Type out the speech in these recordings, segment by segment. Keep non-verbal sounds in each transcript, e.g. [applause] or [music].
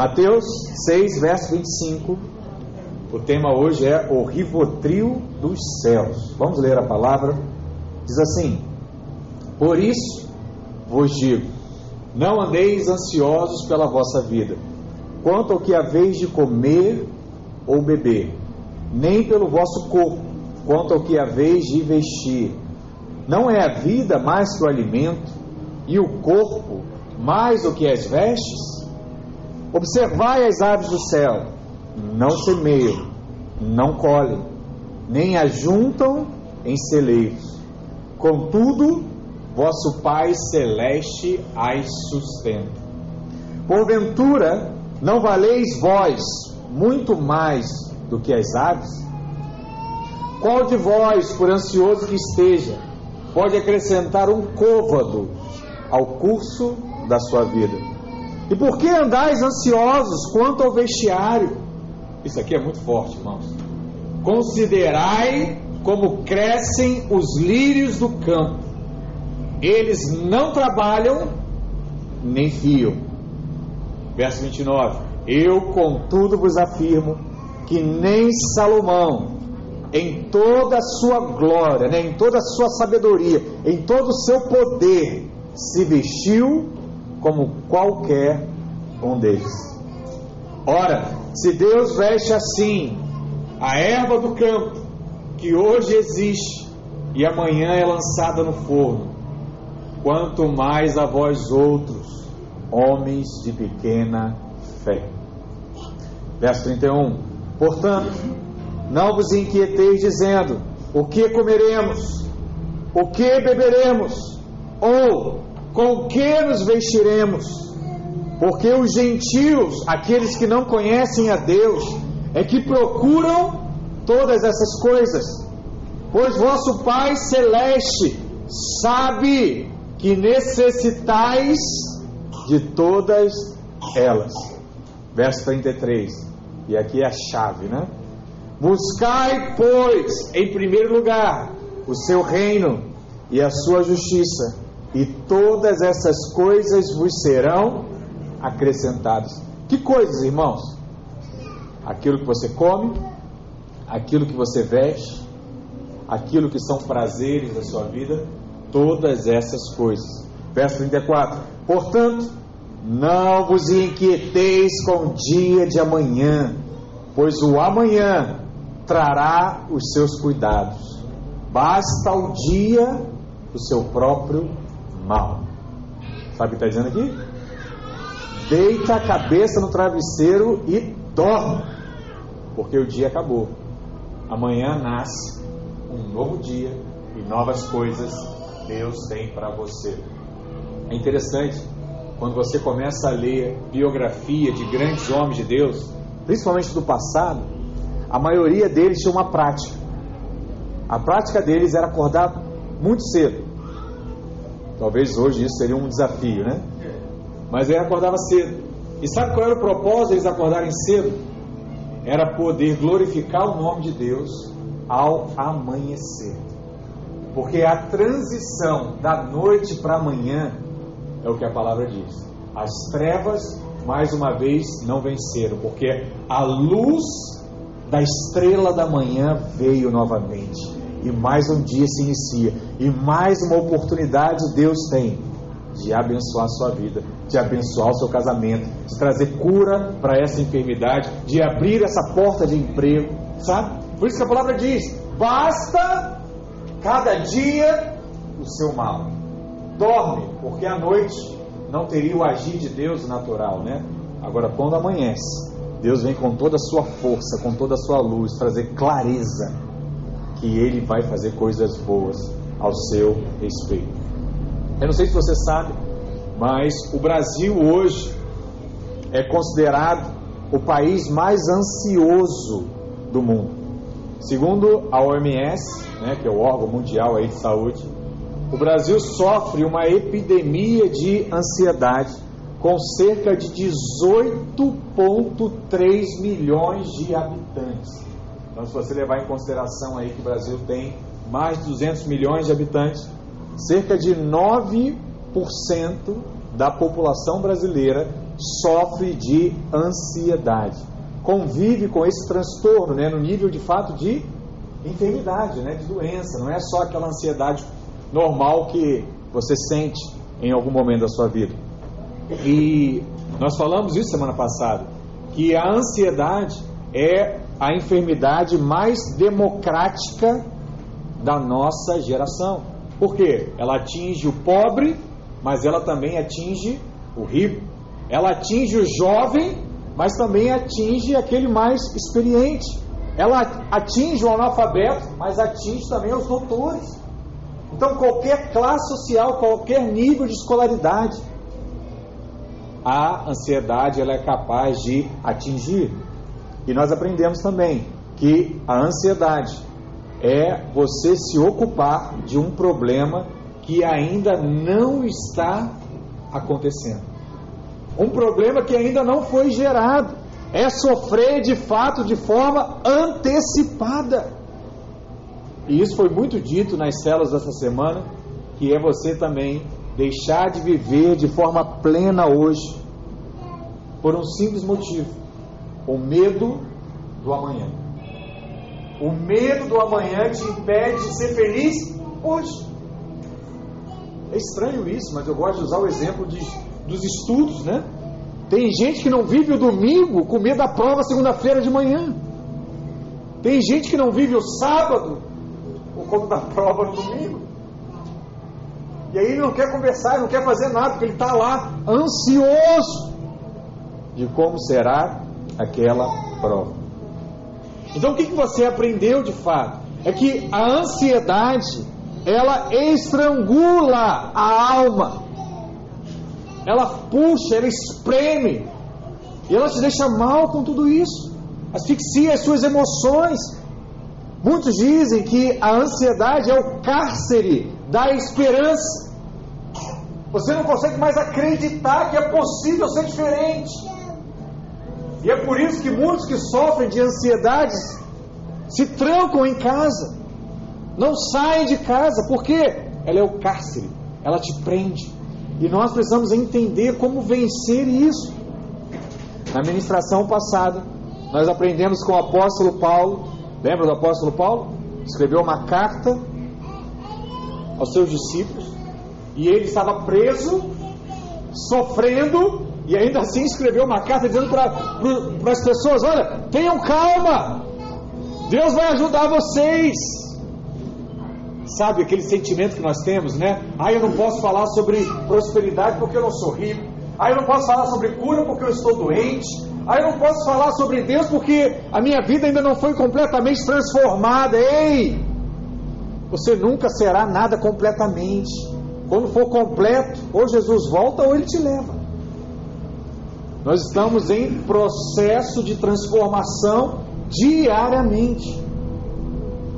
Mateus 6, verso 25. O tema hoje é o rivotril dos céus. Vamos ler a palavra. Diz assim: Por isso vos digo, não andeis ansiosos pela vossa vida, quanto ao que haveis de comer ou beber, nem pelo vosso corpo, quanto ao que haveis de vestir. Não é a vida mais que o alimento, e o corpo mais do que as vestes? Observai as aves do céu, não semeiam, não colhem, nem ajuntam em celeiros. Contudo, vosso Pai celeste as sustenta. Porventura, não valeis vós muito mais do que as aves? Qual de vós, por ansioso que esteja, pode acrescentar um côvado ao curso da sua vida? E por que andais ansiosos quanto ao vestiário? Isso aqui é muito forte, irmãos. Considerai como crescem os lírios do campo. Eles não trabalham nem fiam. Verso 29. Eu, contudo, vos afirmo que nem Salomão, em toda a sua glória, né, em toda a sua sabedoria, em todo o seu poder, se vestiu como qualquer um deles. Ora, se Deus veste assim a erva do campo, que hoje existe e amanhã é lançada no forno, quanto mais a vós outros, homens de pequena fé. Verso 31. Portanto, não vos inquieteis dizendo: o que comeremos, o que beberemos, ou com que nos vestiremos? Porque os gentios, aqueles que não conhecem a Deus, é que procuram todas essas coisas. Pois vosso Pai celeste sabe que necessitais de todas elas. Verso 33. E aqui é a chave, né? Buscai, pois, em primeiro lugar, o seu reino e a sua justiça, e todas essas coisas vos serão acrescentadas. Que coisas, irmãos? Aquilo que você come, aquilo que você veste, aquilo que são prazeres da sua vida, todas essas coisas. Verso 34: Portanto, não vos inquieteis com o dia de amanhã, pois o amanhã trará os seus cuidados. Basta o dia o seu próprio mal. Sabe o que está dizendo aqui? Deita a cabeça no travesseiro e dorme, porque o dia acabou. Amanhã nasce um novo dia e novas coisas Deus tem para você. É interessante quando você começa a ler biografia de grandes homens de Deus, principalmente do passado, a maioria deles tinha uma prática. A prática deles era acordar muito cedo. Talvez hoje isso seria um desafio, né? Mas ele acordava cedo. E sabe qual era o propósito deles acordarem cedo? Era poder glorificar o nome de Deus ao amanhecer. Porque a transição da noite para amanhã é o que a palavra diz. As trevas, mais uma vez, não venceram, porque a luz da estrela da manhã veio novamente. E mais um dia se inicia. E mais uma oportunidade Deus tem de abençoar a sua vida, de abençoar o seu casamento, de trazer cura para essa enfermidade, de abrir essa porta de emprego, sabe? Por isso que a palavra diz: basta cada dia o seu mal. Dorme, porque à noite não teria o agir de Deus natural, né? Agora, quando amanhece, Deus vem com toda a sua força, com toda a sua luz, trazer clareza que Ele vai fazer coisas boas ao seu respeito. Eu não sei se você sabe, mas o Brasil hoje é considerado o país mais ansioso do mundo. Segundo a OMS, né, que é o órgão mundial aí de saúde, o Brasil sofre uma epidemia de ansiedade com cerca de 18,3 milhões de habitantes. Então, se você levar em consideração aí que o Brasil tem mais de 200 milhões de habitantes, cerca de 9% da população brasileira sofre de ansiedade. Convive com esse transtorno, né, no nível de fato de enfermidade, né, de doença. Não é só aquela ansiedade normal que você sente em algum momento da sua vida. E nós falamos isso semana passada, que a ansiedade é a enfermidade mais democrática da nossa geração. Por quê? Ela atinge o pobre, mas ela também atinge o rico. Ela atinge o jovem, mas também atinge aquele mais experiente. Ela atinge o analfabeto, mas atinge também os doutores. Então, qualquer classe social, qualquer nível de escolaridade, a ansiedade ela é capaz de atingir. E nós aprendemos também que a ansiedade é você se ocupar de um problema que ainda não está acontecendo. Um problema que ainda não foi gerado. É sofrer de fato de forma antecipada. E isso foi muito dito nas células dessa semana, que é você também deixar de viver de forma plena hoje, por um simples motivo: o medo do amanhã. O medo do amanhã te impede de ser feliz hoje. É estranho isso, mas eu gosto de usar o exemplo de, dos estudos, né? Tem gente que não vive o domingo com medo da prova segunda-feira de manhã. Tem gente que não vive o sábado por conta da [laughs] prova no domingo. E aí ele não quer conversar, não quer fazer nada, porque ele está lá ansioso de como será aquela prova. Então o que, você aprendeu de fato? É que a ansiedade ela estrangula a alma, ela puxa, ela espreme, e ela te deixa mal com tudo isso, asfixia as suas emoções. Muitos dizem que a ansiedade é o cárcere da esperança. Você não consegue mais acreditar que é possível ser diferente. E é por isso que muitos que sofrem de ansiedades se trancam em casa, não saem de casa, porque ela é o cárcere, ela te prende. E nós precisamos entender como vencer isso. Na ministração passada, nós aprendemos com o apóstolo Paulo, lembra do apóstolo Paulo? Escreveu uma carta aos seus discípulos, e ele estava preso, sofrendo, e ainda assim escreveu uma carta dizendo para as pessoas: olha, tenham calma, Deus vai ajudar vocês. Sabe aquele sentimento que nós temos, né? Ah, eu não posso falar sobre prosperidade porque eu não sou rico. Ah, eu não posso falar sobre cura porque eu estou doente. Ah, eu não posso falar sobre Deus porque a minha vida ainda não foi completamente transformada. Ei! Você nunca será nada completamente. Quando for completo, ou Jesus volta ou ele te leva. Nós estamos em processo de transformação diariamente.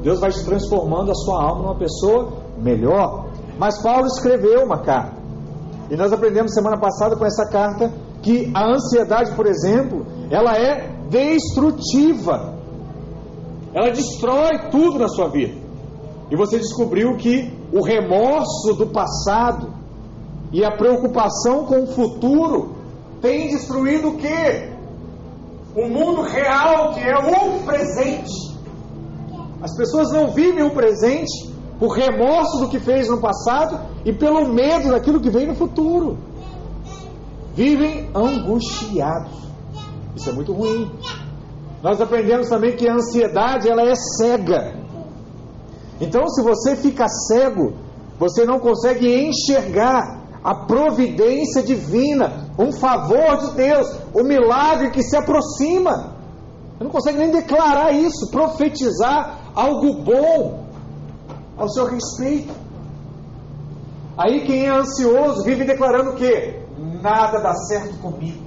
Deus vai te transformando a sua alma numa pessoa melhor. Mas Paulo escreveu uma carta. E nós aprendemos semana passada com essa carta que a ansiedade, por exemplo, ela é destrutiva. Ela destrói tudo na sua vida. E você descobriu que o remorso do passado e a preocupação com o futuro tem destruído o que? O mundo real, que é o presente. As pessoas não vivem o presente por remorso do que fez no passado e pelo medo daquilo que vem no futuro. Vivem angustiados. Isso é muito ruim. Nós aprendemos também que a ansiedade ela é cega. Então, se você fica cego, você não consegue enxergar a providência divina, um favor de Deus, o milagre que se aproxima. Você não consegue nem declarar isso, profetizar algo bom ao seu respeito. Aí quem é ansioso vive declarando o quê? Nada dá certo comigo.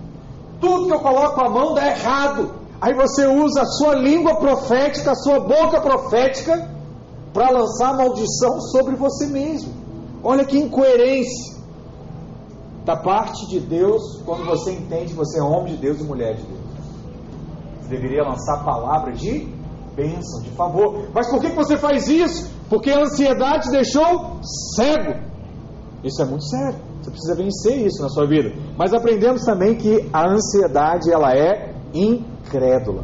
Tudo que eu coloco a mão dá errado. Aí você usa a sua língua profética, a sua boca profética, para lançar maldição sobre você mesmo. Olha que incoerência da parte de Deus quando você entende que você é homem de Deus e mulher de Deus. Você deveria lançar palavras de bênção, de favor. Mas por que você faz isso? Porque a ansiedade deixou cego. Isso é muito sério. Você precisa vencer isso na sua vida. Mas aprendemos também que a ansiedade ela é incrédula.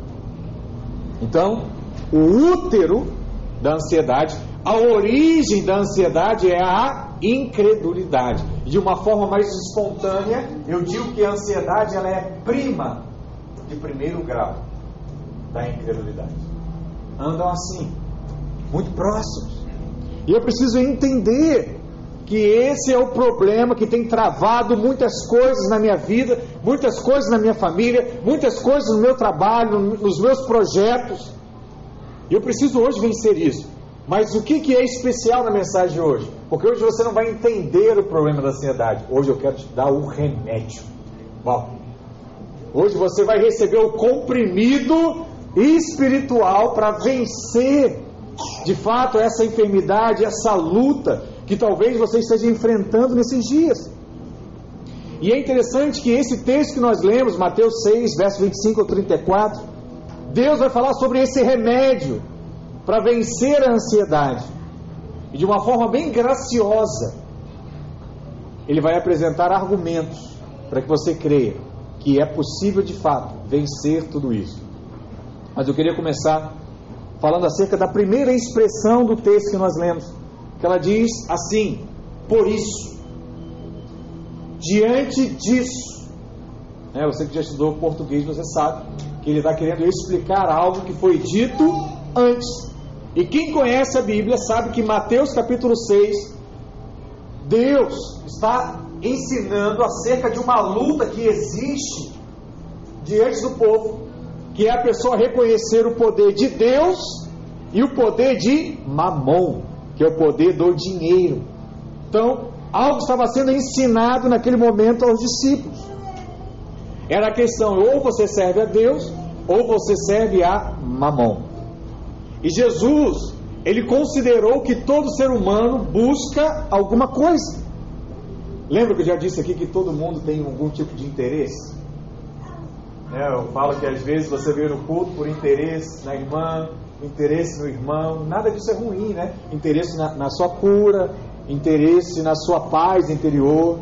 Então, o útero da ansiedade, a origem da ansiedade é a incredulidade. De uma forma mais espontânea, eu digo que a ansiedade ela é prima de primeiro grau da incredulidade. Andam assim, muito próximos. E eu preciso entender que esse é o problema que tem travado muitas coisas na minha vida, muitas coisas na minha família, muitas coisas no meu trabalho, nos meus projetos. E eu preciso hoje vencer isso. Mas o que, é especial na mensagem de hoje? Porque hoje você não vai entender o problema da ansiedade. Hoje eu quero te dar o remédio. Bom, hoje você vai receber o comprimido espiritual para vencer de fato essa enfermidade, essa luta que talvez você esteja enfrentando nesses dias. E é interessante que esse texto que nós lemos, Mateus 6, verso 25 ao 34, Deus vai falar sobre esse remédio para vencer a ansiedade. E de uma forma bem graciosa, ele vai apresentar argumentos para que você creia que é possível de fato vencer tudo isso. Mas eu queria começar falando acerca da primeira expressão do texto que nós lemos, que ela diz assim: por isso, diante disso, né, você que já estudou português, você sabe que ele está querendo explicar algo que foi dito antes. E quem conhece a Bíblia sabe que Mateus capítulo 6, Deus está ensinando acerca de uma luta que existe diante do povo que é a pessoa reconhecer o poder de Deus e o poder de Mamon, que é o poder do dinheiro. Então, algo estava sendo ensinado naquele momento aos discípulos. Era a questão: ou você serve a Deus, ou você serve a Mamon. E Jesus, ele considerou que todo ser humano busca alguma coisa. Lembra que eu já disse aqui que todo mundo tem algum tipo de interesse? É, eu falo que às vezes você veio no culto por interesse na irmã, interesse no irmão, nada disso é ruim, né? Interesse na, na sua cura, interesse na sua paz interior.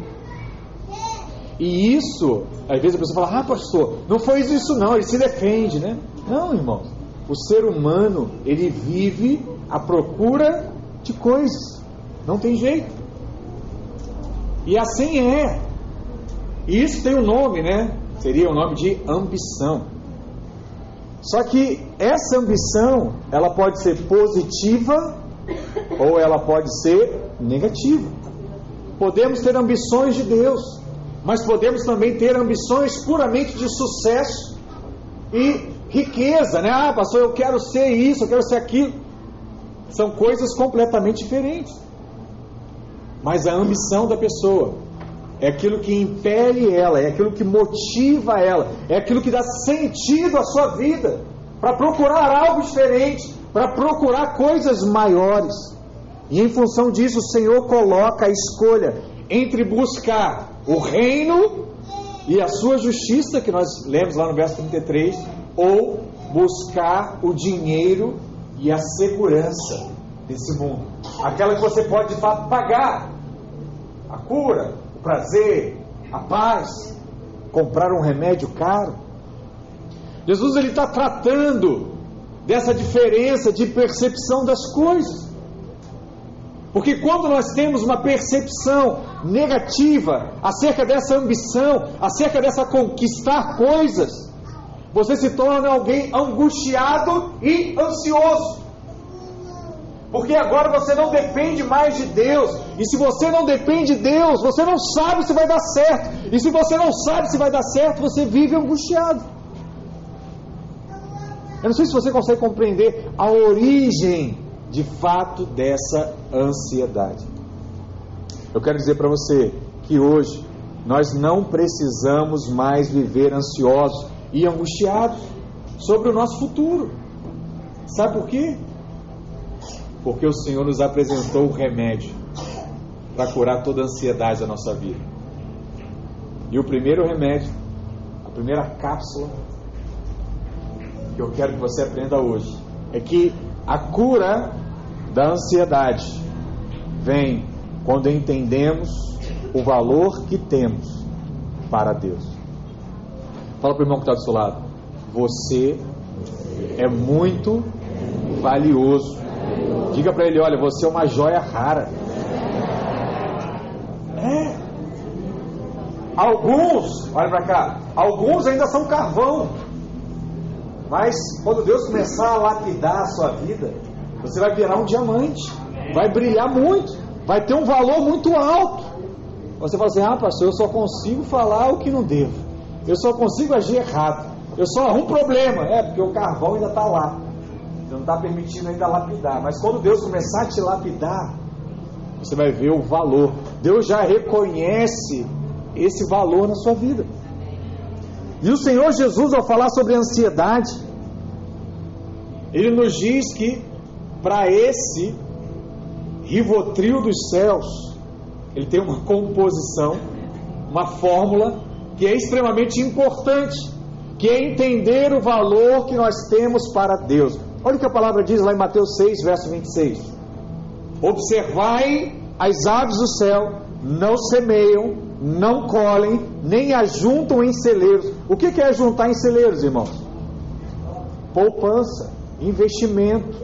E isso, às vezes a pessoa fala, ah, pastor, não foi isso não, ele se defende, né? Não, irmãos. O ser humano, ele vive à procura de coisas. Não tem jeito. E assim é. E isso tem um nome, né? Seria o nome de ambição. Só que essa ambição, ela pode ser positiva ou ela pode ser negativa. Podemos ter ambições de Deus, mas podemos também ter ambições puramente de sucesso e riqueza, né? Ah, pastor, eu quero ser isso, eu quero ser aquilo. São coisas completamente diferentes. Mas a ambição da pessoa é aquilo que impele ela, é aquilo que motiva ela, é aquilo que dá sentido à sua vida, para procurar algo diferente, para procurar coisas maiores. E em função disso, o Senhor coloca a escolha entre buscar o reino e a sua justiça, que nós lemos lá no verso 33, ou buscar o dinheiro e a segurança desse mundo. Aquela que você pode de fato pagar. A cura, o prazer, a paz, comprar um remédio caro. Jesus ele está tratando dessa diferença de percepção das coisas. Porque quando nós temos uma percepção negativa acerca dessa ambição, acerca dessa conquistar coisas, você se torna alguém angustiado e ansioso. Porque agora você não depende mais de Deus. E se você não depende de Deus, você não sabe se vai dar certo. E se você não sabe se vai dar certo, você vive angustiado. Eu não sei se você consegue compreender a origem de fato dessa ansiedade. Eu quero dizer para você que hoje nós não precisamos mais viver ansiosos e angustiados sobre o nosso futuro. Sabe por quê? porque o Senhor nos apresentou o remédio para curar toda a ansiedade da nossa vida. E o primeiro remédio, a primeira cápsula que eu quero que você aprenda hoje, é que a cura da ansiedade vem quando entendemos o valor que temos para Deus. Fala para o irmão que está do seu lado. Você é muito valioso. Diga para ele: olha, você é uma joia rara. É. Alguns, olha para cá, alguns ainda são carvão. Mas quando Deus começar a lapidar a sua vida, você vai virar um diamante, vai brilhar muito, vai ter um valor muito alto. Você fala assim: ah, pastor, eu só consigo falar o que não devo, eu só consigo agir errado, eu só arrumo problema. É, porque o carvão ainda está lá, você não está permitindo ainda lapidar. Mas quando Deus começar a te lapidar, você vai ver o valor. Deus já reconhece esse valor na sua vida. E o Senhor Jesus, ao falar sobre ansiedade, ele nos diz que para esse rivotril dos céus, ele tem uma composição, uma fórmula que é extremamente importante, que é entender o valor que nós temos para Deus. Olha o que a palavra diz lá em Mateus 6, verso 26. Observai as aves do céu, não semeiam, não colhem, nem ajuntam em celeiros. O que é juntar em celeiros, irmãos? Poupança, investimento,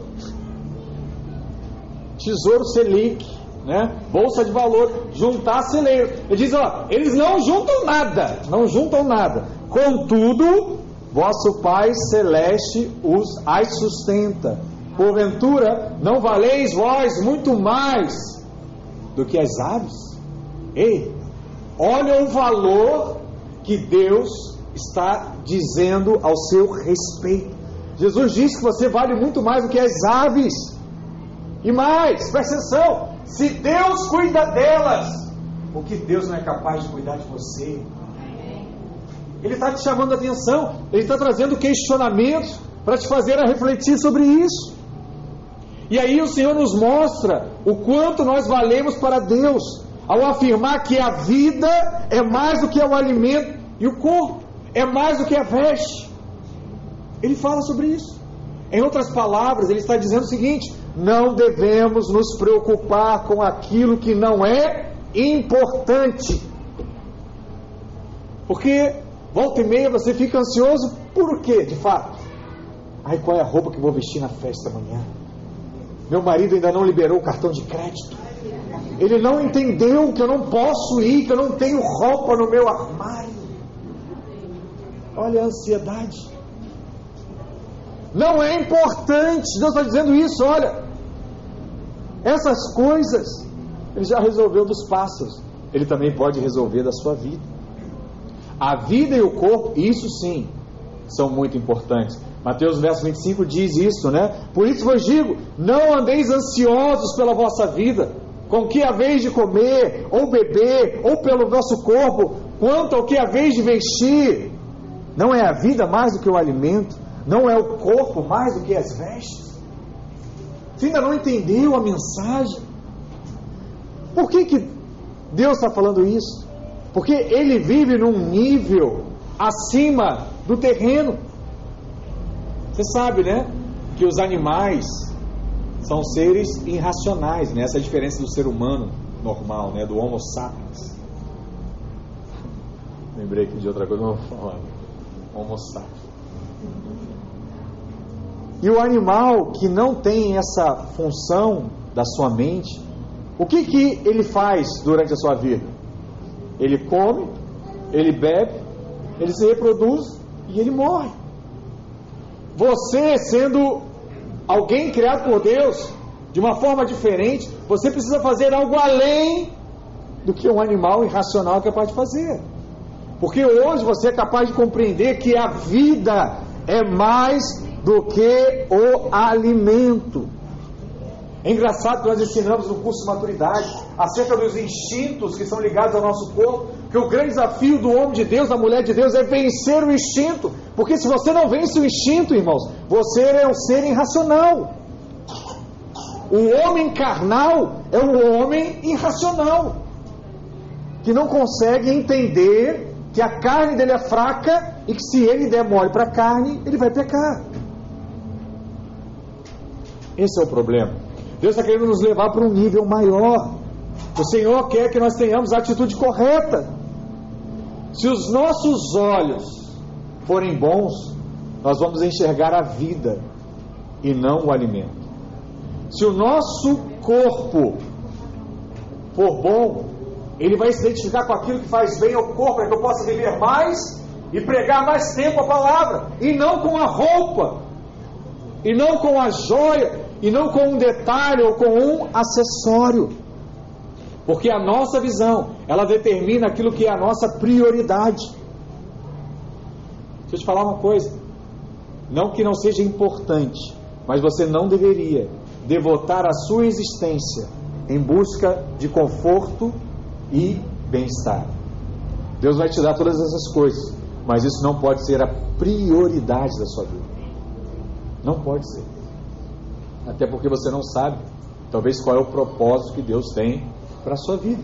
tesouro selic, né? bolsa de valor, juntar celeiros. Ele diz: ó, eles não juntam nada, não juntam nada. Contudo, vosso Pai celeste os as sustenta. Porventura, não valeis vós muito mais do que as aves? Ei, Olha o valor que Deus está dizendo ao seu respeito. Jesus disse que você vale muito mais do que as aves. E mais, presta atenção: se Deus cuida delas, o que Deus não é capaz de cuidar de você? Ele está te chamando a atenção, ele está trazendo questionamentos para te fazer a refletir sobre isso. E aí o Senhor nos mostra o quanto nós valemos para Deus ao afirmar que a vida é mais do que o alimento e o corpo é mais do que a veste. Ele fala sobre isso. Em outras palavras, ele está dizendo o seguinte: não devemos nos preocupar com aquilo que não é importante. Porque volta e meia você fica ansioso por quê, de fato? Ai, qual é a roupa que vou vestir na festa amanhã? Meu marido ainda não liberou o cartão de crédito. Ele não entendeu que eu não posso ir, que eu não tenho roupa no meu armário. Olha a ansiedade. Não é importante. Deus está dizendo isso. Olha, essas coisas Ele já resolveu dos pássaros. Ele também pode resolver da sua vida. A vida e o corpo, isso sim, são muito importantes. Mateus verso 25 diz isso, né? Por isso vos digo: não andeis ansiosos pela vossa vida com que a vez de comer, ou beber, ou pelo nosso corpo, quanto ao que a vez de vestir. Não é a vida mais do que o alimento? Não é o corpo mais do que as vestes? Você ainda não entendeu a mensagem? Por que, que Deus está falando isso? Porque ele vive num nível acima do terreno. Você sabe, né? Que os animais são seres irracionais, né? Essa é a diferença do ser humano normal, né? Do Homo sapiens. Lembrei aqui de outra coisa, não vou falar. Homo sapiens. E o animal que não tem essa função da sua mente, o que, que ele faz durante a sua vida? Ele come, ele bebe, ele se reproduz e ele morre. Você, sendo alguém criado por Deus de uma forma diferente, você precisa fazer algo além do que um animal irracional é capaz de fazer. Porque hoje você é capaz de compreender que a vida é mais do que o alimento. É engraçado que nós ensinamos no curso de maturidade acerca dos instintos que são ligados ao nosso corpo, que o grande desafio do homem de Deus, da mulher de Deus, é vencer o instinto. Porque se você não vence o instinto, irmãos, você é um ser irracional. O homem carnal é um homem irracional, que não consegue entender que a carne dele é fraca e que se ele der mole para a carne, ele vai pecar. Esse é o problema. Deus está querendo nos levar para um nível maior. O Senhor quer que nós tenhamos a atitude correta. Se os nossos olhos forem bons, nós vamos enxergar a vida e não o alimento. Se o nosso corpo for bom, ele vai se identificar com aquilo que faz bem ao corpo, para que eu possa viver mais e pregar mais tempo a palavra, e não com a roupa, e não com a joia, e não com um detalhe ou com um acessório. Porque a nossa visão, ela determina aquilo que é a nossa prioridade. Deixa eu te falar uma coisa. Não que não seja importante, mas você não deveria devotar a sua existência em busca de conforto e bem-estar. Deus vai te dar todas essas coisas, mas isso não pode ser a prioridade da sua vida. Não pode ser. Até porque você não sabe, talvez, qual é o propósito que Deus tem para a sua vida.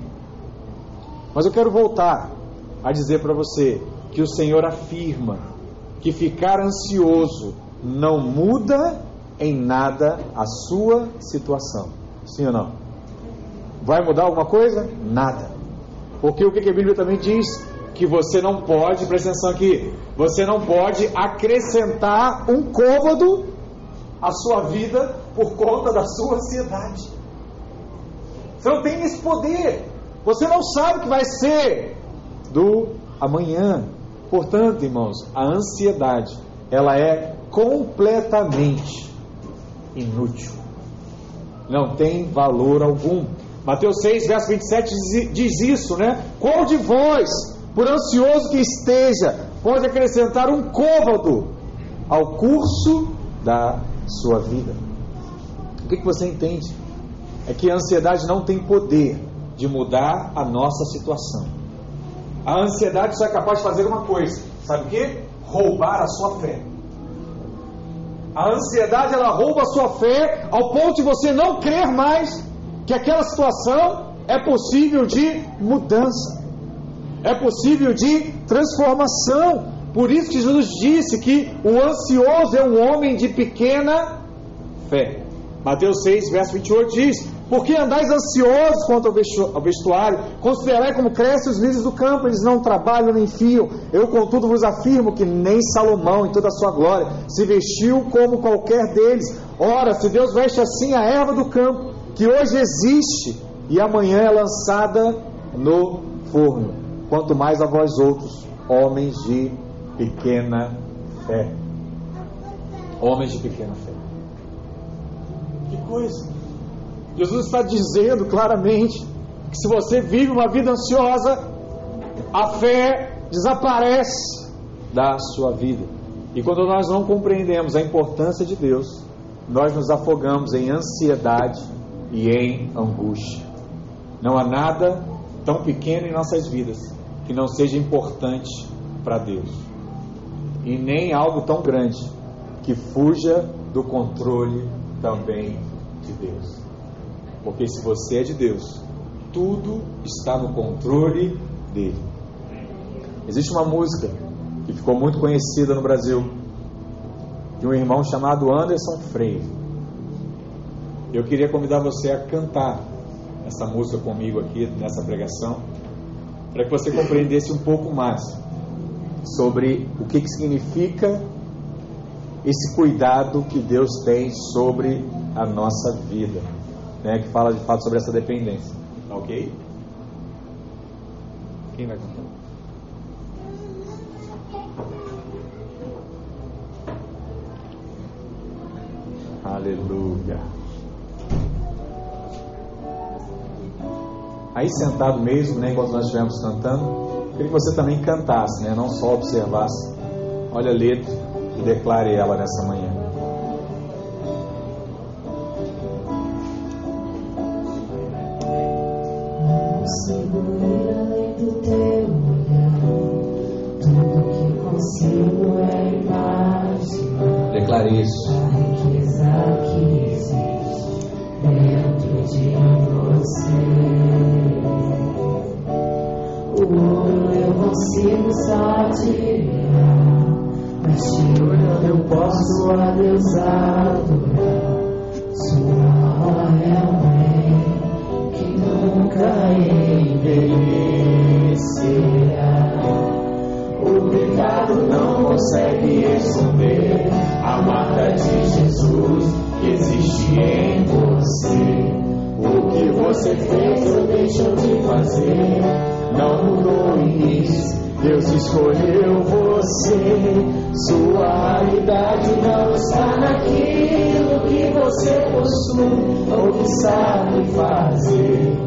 Mas eu quero voltar a dizer para você que o Senhor afirma que ficar ansioso não muda em nada a sua situação. Sim ou não? Vai mudar alguma coisa? Nada. Porque o que a Bíblia também diz? Que você não pode, presta atenção aqui, você não pode acrescentar um cômodo à sua vida por conta da sua ansiedade. Você não tem esse poder. Você não sabe o que vai ser do amanhã. Portanto, irmãos, a ansiedade, ela é completamente inútil. Não tem valor algum. Mateus 6, verso 27 diz isso, né? Qual de vós, por ansioso que esteja, pode acrescentar um côvado ao curso da sua vida? Que, que você entende? É que a ansiedade não tem poder de mudar a nossa situação. A ansiedade só é capaz de fazer uma coisa: sabe o que? Roubar a sua fé. A ansiedade ela rouba a sua fé ao ponto de você não crer mais que aquela situação é possível de mudança, é possível de transformação. Por isso que Jesus disse que o ansioso é um homem de pequena fé. Mateus 6, verso 28 diz: Por que andais ansiosos quanto ao vestuário? Considerai como crescem os lírios do campo, eles não trabalham nem fiam. Eu, contudo, vos afirmo que nem Salomão, em toda a sua glória, se vestiu como qualquer deles. Ora, se Deus veste assim a erva do campo, que hoje existe e amanhã é lançada no forno. Quanto mais a vós outros, homens de pequena fé. Homens de pequena fé. Que coisa! Jesus está dizendo claramente que se você vive uma vida ansiosa, a fé desaparece da sua vida. E quando nós não compreendemos a importância de Deus, nós nos afogamos em ansiedade e em angústia. Não há nada tão pequeno em nossas vidas que não seja importante para Deus, e nem algo tão grande que fuja do controle também de Deus. Porque se você é de Deus, tudo está no controle dele. Existe uma música que ficou muito conhecida no Brasil de um irmão chamado Anderson Freire. Eu queria convidar você a cantar essa música comigo aqui nessa pregação, para que você compreendesse um pouco mais sobre o que, que significa esse cuidado que Deus tem sobre a nossa vida, né? Que fala de fato sobre essa dependência, tá ok? Quem vai cantar? Aleluia. aí sentado mesmo, né, enquanto nós estivemos cantando, queria que você também cantasse, né, não só observasse. Olha a letra e declare ela nessa manhã. Consigo ver além do teu olhar, tudo que consigo é imaginar. Declare isso. A riqueza que existe dentro de você. O ouro eu consigo só admirar, mas te olhando eu posso a Deus adorar. Sua alma é um bem que nunca envelhecerá. O pecado não consegue esconder a marca de Jesus que existe em você. O que você fez ou deixou de fazer não mudou isso. Deus escolheu você. Sua realidade não está naquilo que você possui ou que sabe fazer.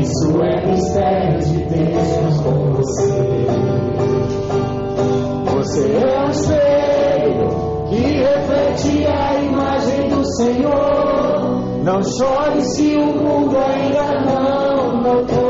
Isso é mistério de Deus com você. Você é um espelho que reflete a imagem do Senhor. Não chore se o mundo ainda não notou.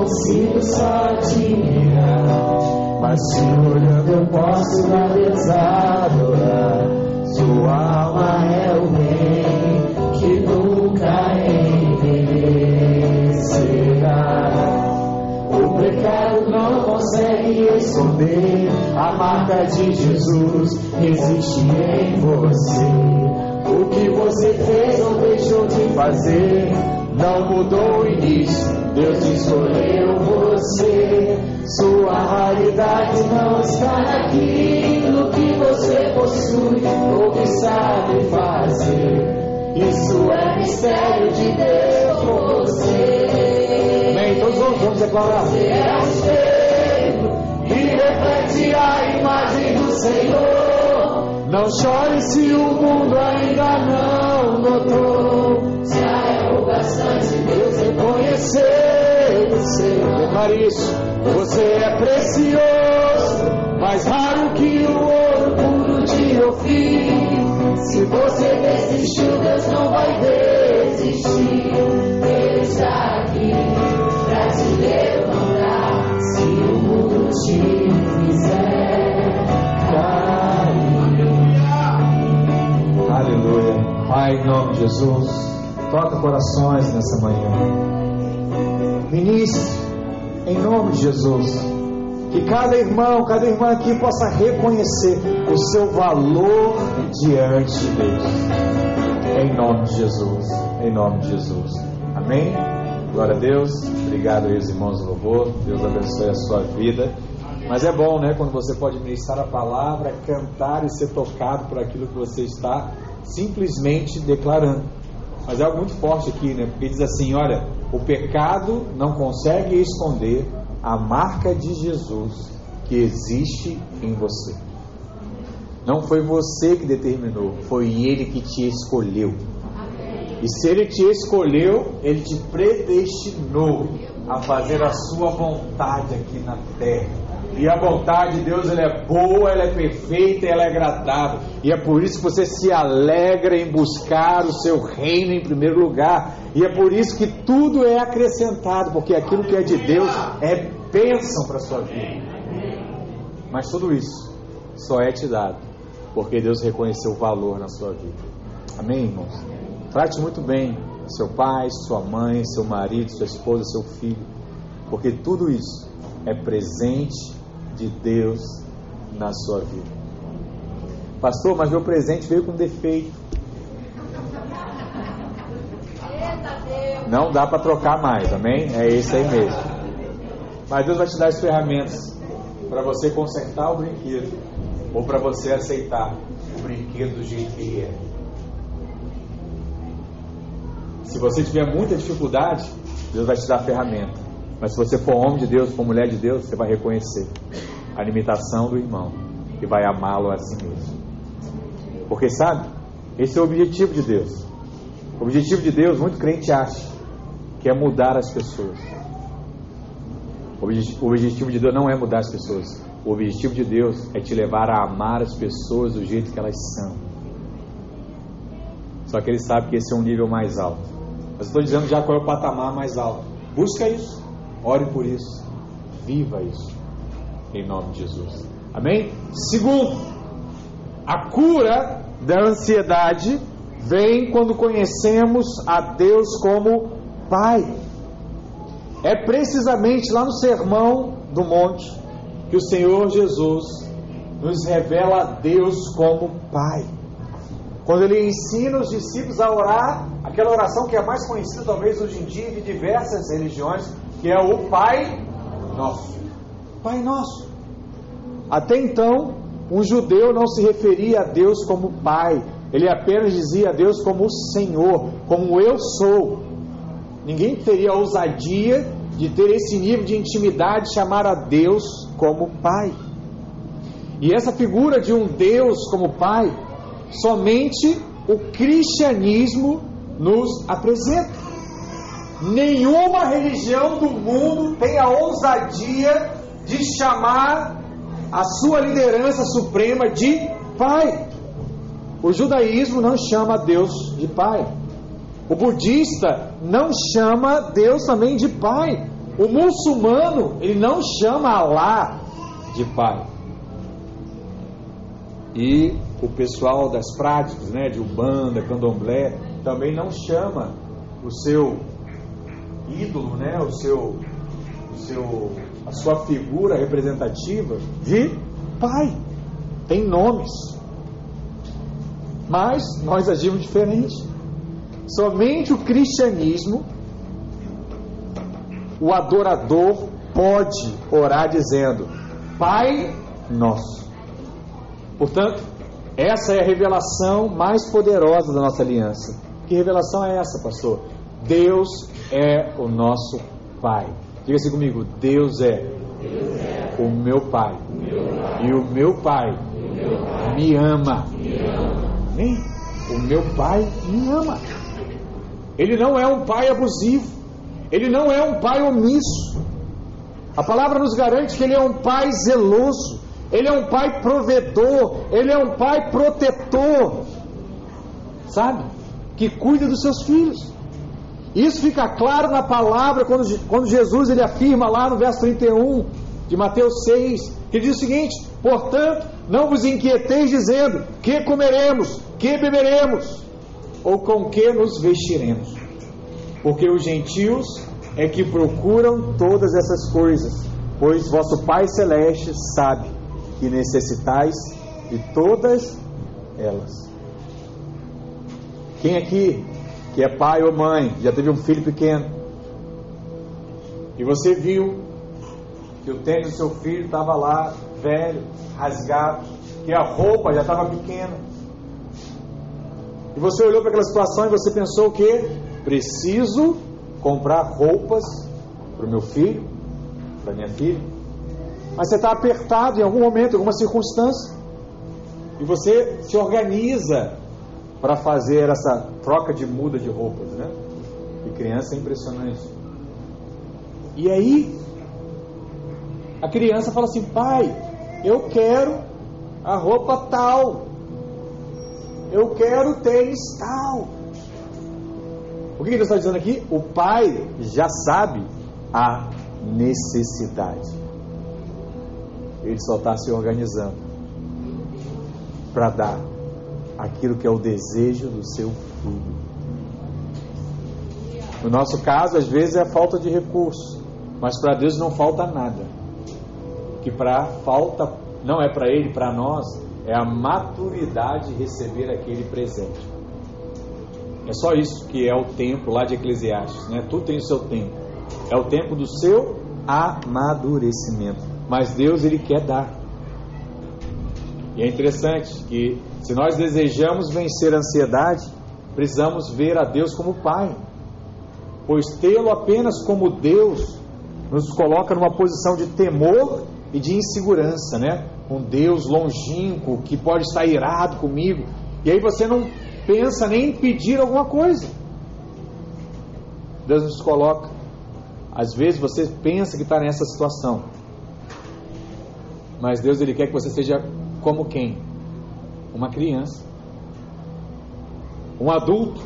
Consigo só te mirar. Mas te olhando eu posso a Deus adorar. Sua alma é o bem que nunca envelhecerá. O pecado não consegue esconder a marca de Jesus existe em você. O que você fez ou deixou de fazer não mudou o início. Deus escolheu você. Sua raridade não está naquilo que você possui ou que sabe fazer. Isso é mistério de Deus com você. Amém. Todos vamos, vamos declarar. Você é um espelho e reflete a imagem do Senhor. Não chore se o mundo ainda não notou. Já é o bastante Deus reconhecer Declare isso. Você é precioso, mais raro que o ouro puro de Ofir. Se você desistiu, Deus não vai desistir. Ele está aqui pra te levantar. Se o mundo te fizer cair. Aleluia. Pai, em nome de Jesus, toca corações nessa manhã. Ministre, em nome de Jesus, que cada irmão, cada irmã aqui possa reconhecer o seu valor diante de Deus. Em nome de Jesus, em nome de Jesus. Amém? Glória a Deus. Obrigado aí, os irmãos do louvor. Deus abençoe a sua vida. Mas é bom, né, quando você pode ministrar a palavra, cantar e ser tocado por aquilo que você está simplesmente declarando. Mas é algo muito forte aqui, né? Porque diz assim: olha, o pecado não consegue esconder a marca de Jesus que existe em você. Não foi você que determinou, foi Ele que te escolheu. E se Ele te escolheu, Ele te predestinou a fazer a sua vontade aqui na terra. E a vontade de Deus ela é boa, ela é perfeita, ela é agradável. E é por isso que você se alegra em buscar o seu reino em primeiro lugar. E é por isso que tudo é acrescentado, porque aquilo que é de Deus é bênção para a sua vida. Mas tudo isso só é te dado porque Deus reconheceu o valor na sua vida. Amém, irmãos? Trate muito bem seu pai, sua mãe, seu marido, sua esposa, seu filho, porque tudo isso é presente de Deus na sua vida. Pastor, mas meu presente veio com defeito. Não dá para trocar mais, amém? É esse aí mesmo. Mas Deus vai te dar as ferramentas para você consertar o brinquedo ou para você aceitar o brinquedo do jeito que ele é. Se você tiver muita dificuldade, Deus vai te dar a ferramenta. Mas se você for homem de Deus, for mulher de Deus, você vai reconhecer a limitação do irmão e vai amá-lo a si mesmo. Porque sabe, esse é o objetivo de Deus. O objetivo de Deus, muito crente acha, que é mudar as pessoas. O objetivo de Deus não é mudar as pessoas. O objetivo de Deus é te levar a amar as pessoas do jeito que elas são. Só que ele sabe que esse é um nível mais alto. Eu estou dizendo já qual é o patamar mais alto. Busca isso, ore por isso, viva isso, em nome de Jesus. Amém? Segundo, a cura da ansiedade vem quando conhecemos a Deus como Pai. É precisamente lá no Sermão do Monte que o Senhor Jesus nos revela a Deus como Pai. Quando ele ensina os discípulos a orar, aquela oração que é mais conhecida talvez hoje em dia de diversas religiões, que é o Pai Nosso. Pai Nosso. Até então, um judeu não se referia a Deus como Pai, ele apenas dizia a Deus como o Senhor, como eu sou. Ninguém teria a ousadia de ter esse nível de intimidade, de chamar a Deus como Pai. E essa figura de um Deus como Pai, somente o cristianismo nos apresenta. Nenhuma religião do mundo tem a ousadia de chamar a sua liderança suprema de Pai. O judaísmo não chama Deus de Pai. O budista não chama Deus também de Pai. O muçulmano, ele não chama Alá de Pai. E o pessoal das práticas, né, de Ubanda, Candomblé, também não chama o seu ídolo, né, o seu, o seu, a sua figura representativa de pai. Tem nomes. Mas nós agimos diferente. Somente o cristianismo, o adorador pode orar dizendo: Pai nosso. Portanto, essa é a revelação mais poderosa da nossa aliança. Que revelação é essa, pastor? Deus é o nosso Pai. Diga assim comigo: Deus é, Deus é o, meu pai. meu Pai. E o meu Pai, o meu pai me ama. Me ama. Amém? O meu Pai me ama. Ele não é um pai abusivo. Ele não é um pai omisso. A palavra nos garante que ele é um pai zeloso. Ele é um pai provedor, ele é um pai protetor, sabe? Que cuida dos seus filhos. Isso fica claro na palavra quando, quando Jesus ele afirma lá no verso 31 de Mateus 6, que diz o seguinte: Portanto, não vos inquieteis dizendo: que comeremos, que beberemos, ou com que nos vestiremos. Porque os gentios é que procuram todas essas coisas, pois vosso Pai Celeste sabe que necessitais de todas elas. Quem aqui que é pai ou mãe já teve um filho pequeno e você viu que o tênis do seu filho estava lá velho, rasgado, que a roupa já estava pequena. E você olhou para aquela situação e você pensou o quê? Preciso comprar roupas para o meu filho, para minha filha. Mas você está apertado em algum momento, em alguma circunstância. E você se organiza para fazer essa troca de muda de roupas, né? E criança é impressionante. E aí, a criança fala assim: pai, eu quero a roupa tal. Eu quero tênis tal. O que Deus está dizendo aqui? O pai já sabe a necessidade. Ele só está se organizando para dar aquilo que é o desejo do seu filho. No nosso caso, às vezes é a falta de recurso, mas para Deus não falta nada. Que para falta não é para ele, para nós é a maturidade de receber aquele presente. É só isso que é o tempo lá de Eclesiastes, né? Tudo tem o seu tempo. É o tempo do seu amadurecimento. Mas Deus ele quer dar. E é interessante que se nós desejamos vencer a ansiedade, precisamos ver a Deus como Pai. Pois tê-lo apenas como Deus nos coloca numa posição de temor e de insegurança, né? Um Deus longínquo que pode estar irado comigo. E aí você não pensa nem em pedir alguma coisa. Deus nos coloca. Às vezes você pensa que está nessa situação. Mas Deus ele quer que você seja como quem? Uma criança. Um adulto.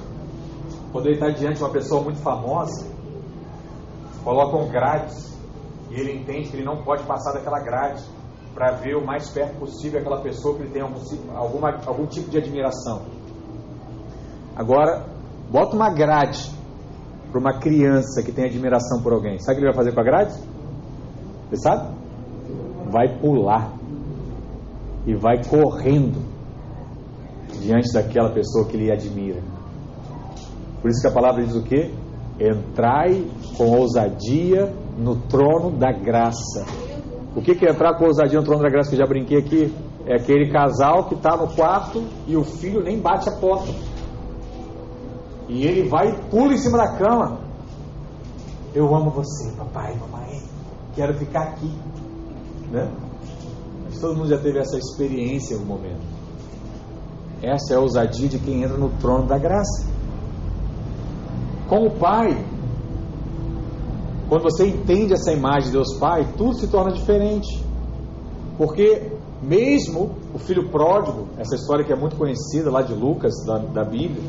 Ele está diante de uma pessoa muito famosa, colocam grades e ele entende que ele não pode passar daquela grade para ver o mais perto possível aquela pessoa que ele tem algum, alguma, algum tipo de admiração. Agora, bota uma grade para uma criança que tem admiração por alguém. Sabe o que ele vai fazer com a grade? Você sabe? Vai pular e vai correndo diante daquela pessoa que ele admira. Por isso que a palavra diz o quê? Entrai com ousadia no trono da graça. O que, que é entrar com ousadia no trono da graça que eu já brinquei aqui? É aquele casal que está no quarto e o filho nem bate a porta. E ele vai e pula em cima da cama. Eu amo você, papai, mamãe. Quero ficar aqui. Né? Mas todo mundo já teve essa experiência em momento. Essa é a ousadia de quem entra no trono da graça. Com o Pai, quando você entende essa imagem de Deus Pai, tudo se torna diferente. Porque mesmo o filho pródigo, essa história que é muito conhecida lá de Lucas, da, da Bíblia,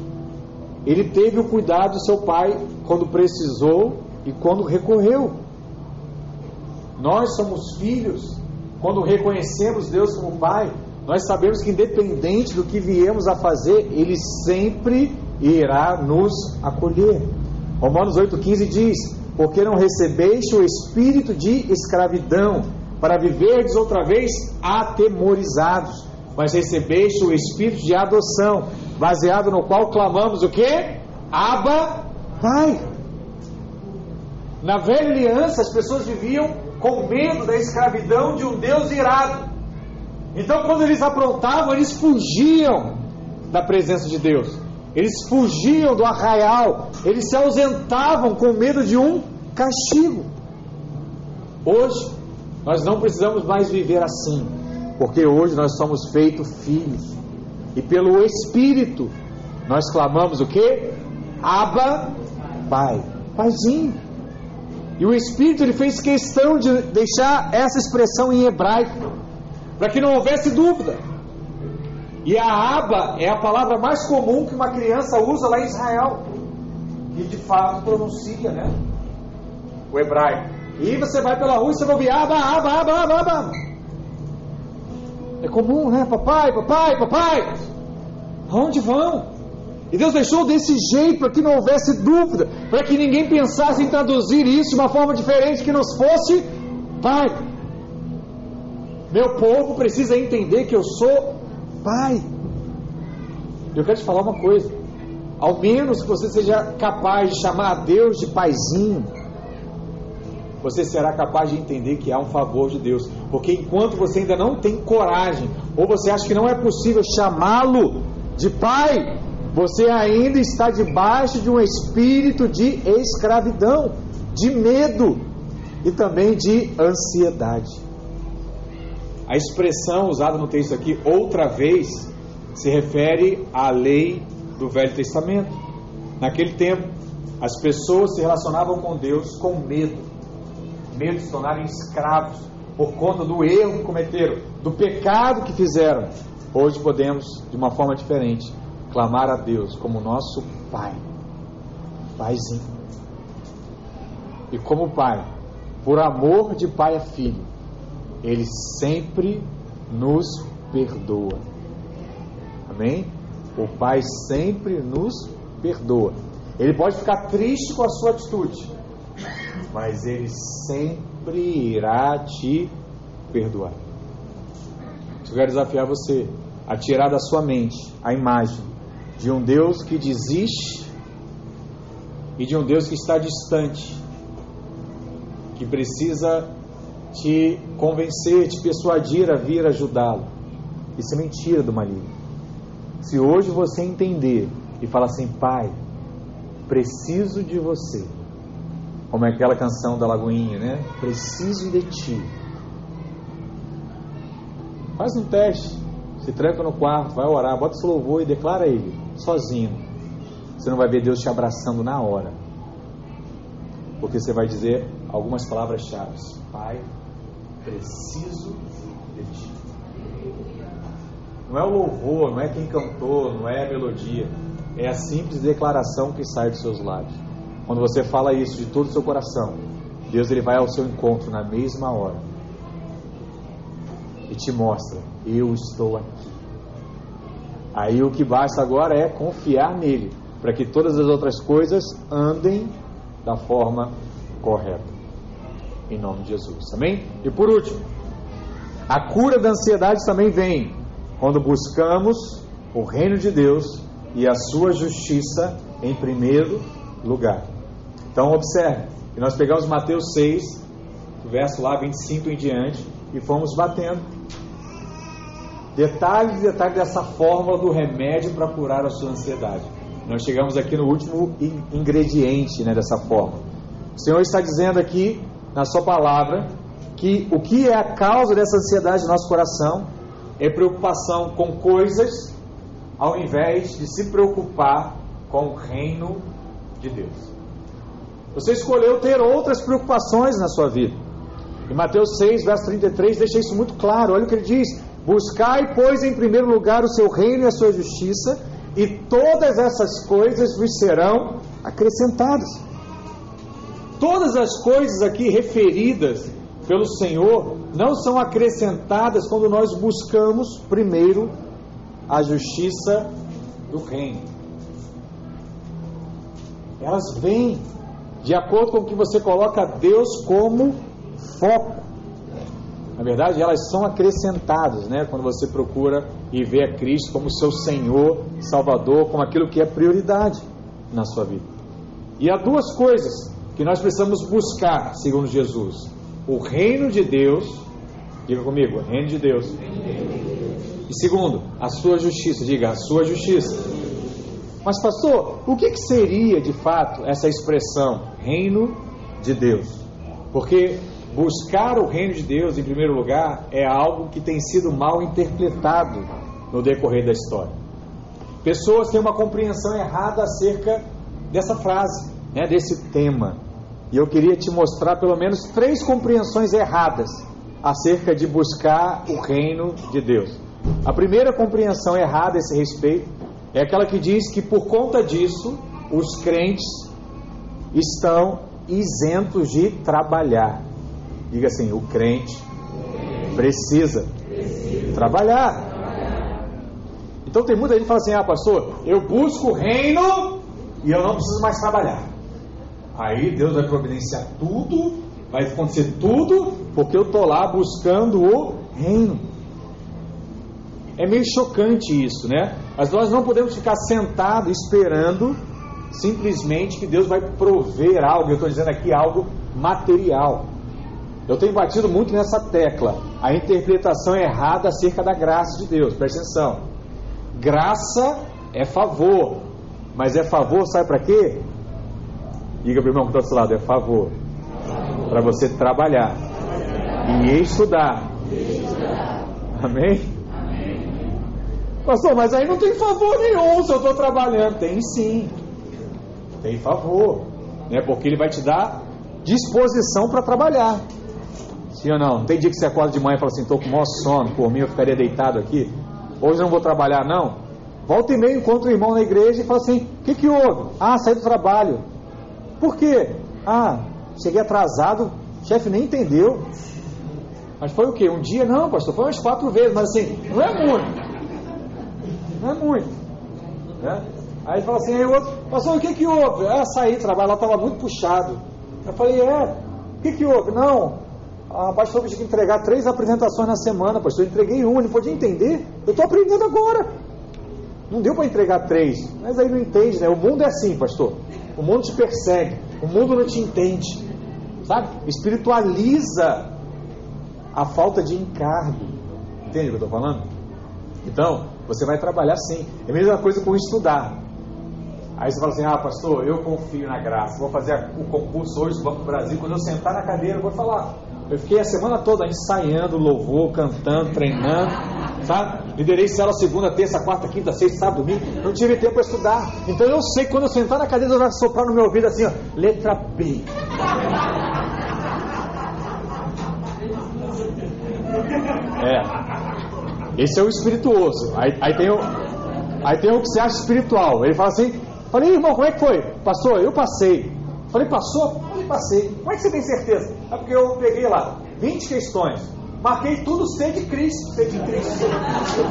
ele teve o cuidado do seu pai quando precisou e quando recorreu. Nós somos filhos quando reconhecemos Deus como Pai. Nós sabemos que, independente do que viemos a fazer, Ele sempre irá nos acolher. Romanos 8,15 diz: Porque não recebeste o espírito de escravidão, para viverdes outra vez atemorizados, mas recebeste o espírito de adoção, baseado no qual clamamos o que? Abba, Pai. Na velha aliança, as pessoas viviam com medo da escravidão de um Deus irado. Então, quando eles aprontavam, eles fugiam da presença de Deus. Eles fugiam do arraial. Eles se ausentavam com medo de um castigo. Hoje, nós não precisamos mais viver assim, porque hoje nós somos feitos filhos. E pelo Espírito, nós clamamos o que? Abba, Pai. Paizinho. E o Espírito ele fez questão de deixar essa expressão em hebraico, para que não houvesse dúvida. E a aba é a palavra mais comum que uma criança usa lá em Israel. E de fato pronuncia, né? O hebraico. E você vai pela rua e você vai ouvir aba, aba, aba, aba, aba. É comum, né? Papai, papai, papai. Aonde vão? E Deus deixou desse jeito para que não houvesse dúvida, para que ninguém pensasse em traduzir isso de uma forma diferente que nos fosse Pai. Meu povo precisa entender que eu sou Pai. Eu quero te falar uma coisa. Ao menos que você seja capaz de chamar a Deus de paizinho, você será capaz de entender que há um favor de Deus. Porque enquanto você ainda não tem coragem, ou você acha que não é possível chamá-lo de pai, você ainda está debaixo de um espírito de escravidão, de medo e também de ansiedade. A expressão usada no texto aqui, outra vez, se refere à lei do Velho Testamento. Naquele tempo, as pessoas se relacionavam com Deus com medo, medo de se tornarem escravos por conta do erro que cometeram, do pecado que fizeram. Hoje podemos, de uma forma diferente, clamar a Deus como nosso Pai, Paizinho. E como Pai, por amor de Pai a Filho, Ele sempre nos perdoa. Amém? O Pai sempre nos perdoa. Ele pode ficar triste com a sua atitude, mas Ele sempre irá te perdoar. Eu quero desafiar você a tirar da sua mente a imagem de um Deus que desiste e de um Deus que está distante, que precisa te convencer, te persuadir a vir ajudá-lo. Isso é mentira do maligno. Se hoje você entender e falar assim, Pai, preciso de você, como é aquela canção da Lagoinha, né? Preciso de ti. Faz um teste, se tranca no quarto, vai orar, bota seu louvor e declara ele sozinho. Você não vai ver Deus te abraçando na hora. Porque você vai dizer algumas palavras-chave. Pai, preciso de ti. Não é o louvor, não é quem cantou, não é a melodia. É a simples declaração que sai dos seus lábios. Quando você fala isso de todo o seu coração, Deus ele vai ao seu encontro na mesma hora e te mostra: eu estou aqui. Aí o que basta agora é confiar nele, para que todas as outras coisas andem da forma correta. Em nome de Jesus. Amém? E por último, a cura da ansiedade também vem quando buscamos o reino de Deus e a sua justiça em primeiro lugar. Então observe, que nós pegamos Mateus 6, verso lá 25 em diante, e fomos batendo detalhes e detalhes dessa fórmula do remédio para curar a sua ansiedade. Nós chegamos aqui no último ingrediente né, dessa fórmula. O Senhor está dizendo aqui, na Sua palavra, que o que é a causa dessa ansiedade no nosso coração é preocupação com coisas, ao invés de se preocupar com o reino de Deus. Você escolheu ter outras preocupações na sua vida. Em Mateus 6, verso 33, deixa isso muito claro. Olha o que ele diz: Buscai, pois, em primeiro lugar o seu reino e a sua justiça, e todas essas coisas vos serão acrescentadas. Todas as coisas aqui referidas pelo Senhor não são acrescentadas quando nós buscamos primeiro a justiça do reino. Elas vêm de acordo com o que você coloca Deus como foco. Na verdade, elas são acrescentadas, né? Quando você procura e vê a Cristo como seu Senhor, Salvador, como aquilo que é prioridade na sua vida. E há duas coisas que nós precisamos buscar, segundo Jesus: o reino de Deus, diga comigo, reino de Deus. E segundo, a sua justiça, diga, a sua justiça. Mas, pastor, o que, que seria de fato essa expressão, reino de Deus? Porque buscar o reino de Deus, em primeiro lugar, é algo que tem sido mal interpretado no decorrer da história. Pessoas têm uma compreensão errada acerca dessa frase, né, desse tema. E eu queria te mostrar pelo menos três compreensões erradas acerca de buscar o reino de Deus. A primeira compreensão errada a esse respeito é aquela que diz que por conta disso os crentes estão isentos de trabalhar. Diga assim: o crente precisa trabalhar. Então tem muita gente que fala assim: ah, pastor, eu busco o reino e eu não preciso mais trabalhar. Aí Deus vai providenciar tudo, vai acontecer tudo, porque eu estou lá buscando o reino. É meio chocante isso, né? Mas nós não podemos ficar sentados esperando simplesmente que Deus vai prover algo. Eu estou dizendo aqui algo material. Eu tenho batido muito nessa tecla, a interpretação errada acerca da graça de Deus. Presta atenção. Graça é favor, mas é favor, sabe para quê? Diga para o irmão que está do seu lado: é favor para você trabalhar e estudar. Amém? Pastor, mas aí não tem favor nenhum se eu estou trabalhando. Tem sim. Tem favor. Né? Porque ele vai te dar disposição para trabalhar. Sim ou não? Tem dia que você acorda de manhã e fala assim, estou com o maior sono, por mim eu ficaria deitado aqui. Hoje não vou trabalhar, não. Volta e meio, encontra o irmão na igreja e fala assim, o que, que houve? Ah, saí do trabalho. Por quê? Ah, cheguei atrasado, chefe nem entendeu. Mas foi o quê? Um dia? Não, pastor, foi umas quatro vezes, mas assim, não é muito. Não é muito. Né? Aí ele fala assim, aí o outro, pastor, o que que houve? Ah, saí, trabalho lá estava muito puxado. Eu falei, é, o que que houve? Não, ah, pastor, tinha que entregar três apresentações na semana, pastor. Eu entreguei uma, não podia entender. Eu estou aprendendo agora. Não deu para entregar três. Mas aí não entende, né? O mundo é assim, pastor. O mundo te persegue. O mundo não te entende. Sabe? Espiritualiza a falta de encargo. Entende o que eu estou falando? Então, você vai trabalhar sim. É a mesma coisa com estudar. Aí você fala assim: ah, pastor, eu confio na graça. Vou fazer o concurso hoje do Banco do Brasil. Quando eu sentar na cadeira, eu vou falar. Eu fiquei a semana toda ensaiando louvor, cantando, treinando, sabe? Liderei célula segunda, terça, quarta, quinta, sexta, sábado, domingo. Não tive tempo para estudar. Então eu sei que quando eu sentar na cadeira, eu vai soprar no meu ouvido assim, ó, letra B. É. Esse é o espirituoso. Aí, aí, tem o, aí tem o que você acha espiritual. Ele fala assim, falei, irmão, como é que foi? Pastor, eu passei. Falei, passou? passei. Como é que você tem certeza? É porque eu peguei lá 20 questões. Marquei tudo C de Cristo, C de Cristo, C de Cristo.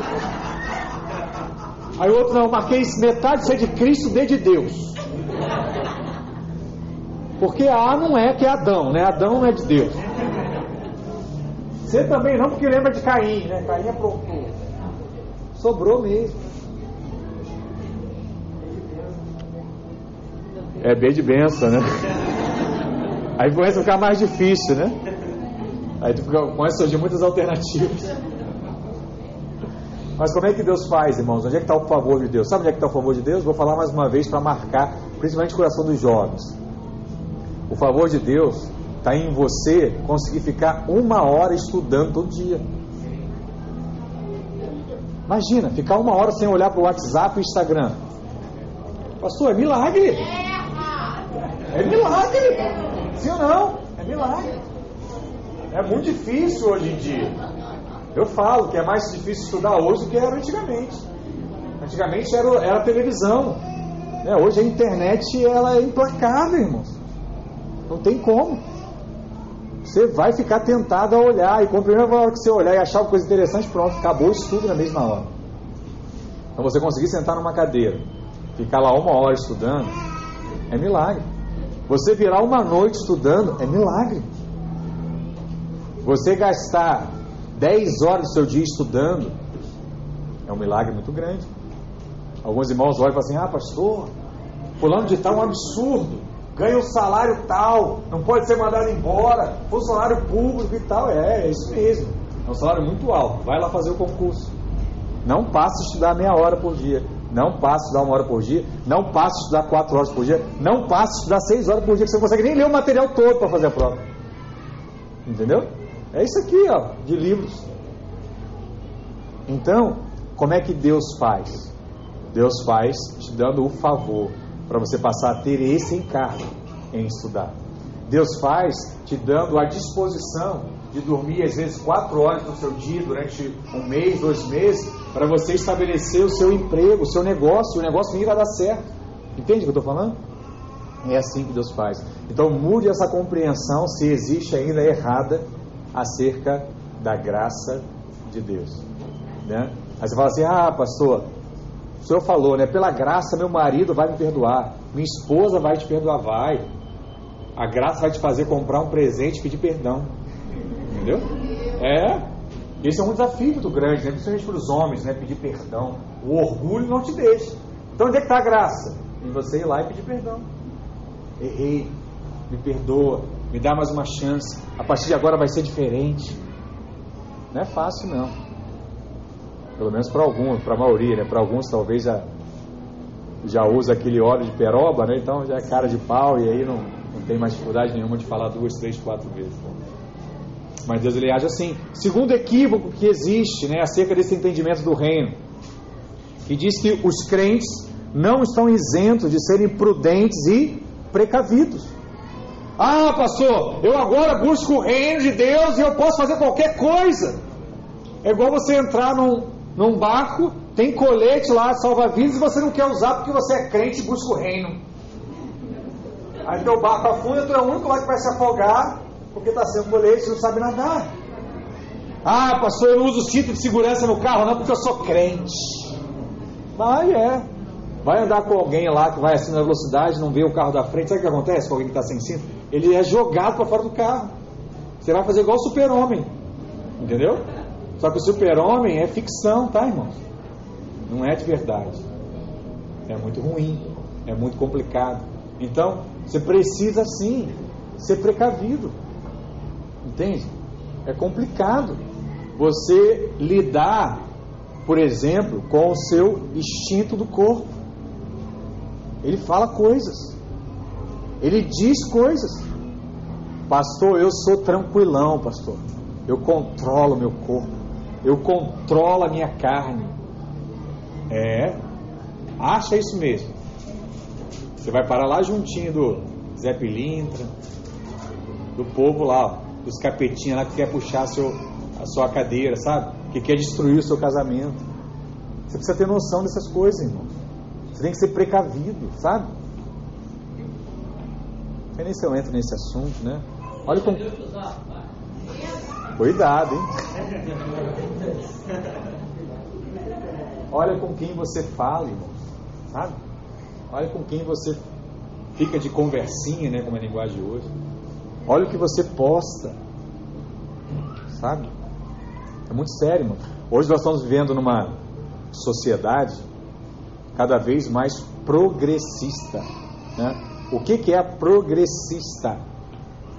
Aí o outro não, marquei metade C de Cristo, D de Deus. Porque A não é que é Adão, né? Adão não é de Deus. C também não, porque lembra de Caim, né? Caim é pro... Sobrou mesmo. É B de benção, né? Aí começa a ficar mais difícil, né? Aí tu começa a surgir muitas alternativas. Mas como é que Deus faz, irmãos? Onde é que está o favor de Deus? Sabe onde é que está o favor de Deus? Vou falar mais uma vez para marcar, principalmente o coração dos jovens. O favor de Deus está em você conseguir ficar uma hora estudando todo dia. Imagina, ficar uma hora sem olhar para o WhatsApp e Instagram. Pastor, é milagre. É milagre. Sim ou não? É milagre. É muito difícil hoje em dia. Eu falo que é mais difícil estudar hoje do que era antigamente. Antigamente era, era televisão. Né? Hoje a internet ela é implacável, irmãos. Não tem como. Você vai ficar tentado a olhar, e com a hora que você olhar e achar uma coisa interessante, pronto, acabou o estudo na mesma hora. Então você conseguir sentar numa cadeira, ficar lá uma hora estudando, é milagre. Você virar uma noite estudando, é milagre. Você gastar 10 horas do seu dia estudando, é um milagre muito grande. Alguns irmãos olham e falam assim: Ah, pastor, fulano de tal é um absurdo, ganha um salário tal, não pode ser mandado embora, funcionário público e tal. É, é isso mesmo. É um salário muito alto. Vai lá fazer o concurso. Não passe a estudar meia hora por dia. Não passe a estudar uma hora por dia. Não passe a estudar quatro horas por dia. Não passe a estudar seis horas por dia, que você não consegue nem ler o material todo para fazer a prova. Entendeu? É isso aqui, ó, de livros. Então, como é que Deus faz? Deus faz te dando o favor para você passar a ter esse encargo em estudar. Deus faz te dando a disposição de dormir às vezes quatro horas no seu dia durante um mês, dois meses, para você estabelecer o seu emprego, o seu negócio, o negócio nem vai dar certo. Entende o que eu estou falando? É assim que Deus faz. Então mude essa compreensão, se existe ainda errada, acerca da graça de Deus. Né? Aí você fala assim: ah, pastor, o senhor falou, né? Pela graça, meu marido vai me perdoar, minha esposa vai te perdoar, vai. A graça vai te fazer comprar um presente e pedir perdão. Entendeu? É. Esse é um desafio muito grande, né? principalmente para os homens, né? Pedir perdão. O orgulho não te deixa. Então onde é que está a graça? Em você ir lá e pedir perdão. Errei, me perdoa, me dá mais uma chance. A partir de agora vai ser diferente. Não é fácil, não. Pelo menos para alguns, para a maioria, né? Para alguns talvez já, já usa aquele óleo de peroba, né? Então já é cara de pau e aí não, não tem mais dificuldade nenhuma de falar duas, três, quatro vezes. Mas Deus ele age assim. Segundo equívoco que existe né, acerca desse entendimento do reino, que diz que os crentes não estão isentos de serem prudentes e precavidos. Ah, pastor, eu agora busco o reino de Deus e eu posso fazer qualquer coisa. É igual você entrar num, num barco, tem colete lá, salva-vidas, e você não quer usar porque você é crente e busca o reino. Aí teu barco afunda, tu é o único lá que vai se afogar, porque está sem colete e não sabe nadar. Ah, pastor, eu não uso cinto de segurança no carro, não, porque eu sou crente. Vai, é. Vai andar com alguém lá que vai assim na velocidade, não vê o carro da frente. Sabe o que acontece com alguém que está sem cinto? Ele é jogado para fora do carro. Você vai fazer igual o super-homem. Entendeu? Só que o super-homem é ficção, tá, irmãos? Não é de verdade. É muito ruim. É muito complicado. Então, você precisa sim ser precavido. Entende? É complicado você lidar, por exemplo, com o seu instinto do corpo. Ele fala coisas. Ele diz coisas. Pastor, eu sou tranquilão, pastor. Eu controlo meu corpo. Eu controlo a minha carne. É. Acha isso mesmo. Você vai parar lá juntinho do Zé Pilintra, do povo lá, dos capetinhos lá que quer puxar seu, a sua cadeira, sabe? Que quer destruir o seu casamento. Você precisa ter noção dessas coisas, irmão. Você tem que ser precavido, sabe? Não sei nem se eu entro nesse assunto, né? Olha com. Cuidado, hein? Olha com quem você fala, irmão. Sabe? Olha com quem você fica de conversinha, né? Como é a linguagem de hoje. Olha o que você posta. Sabe? É muito sério, mano. Hoje nós estamos vivendo numa sociedade cada vez mais progressista. Né? O que, que é a progressista?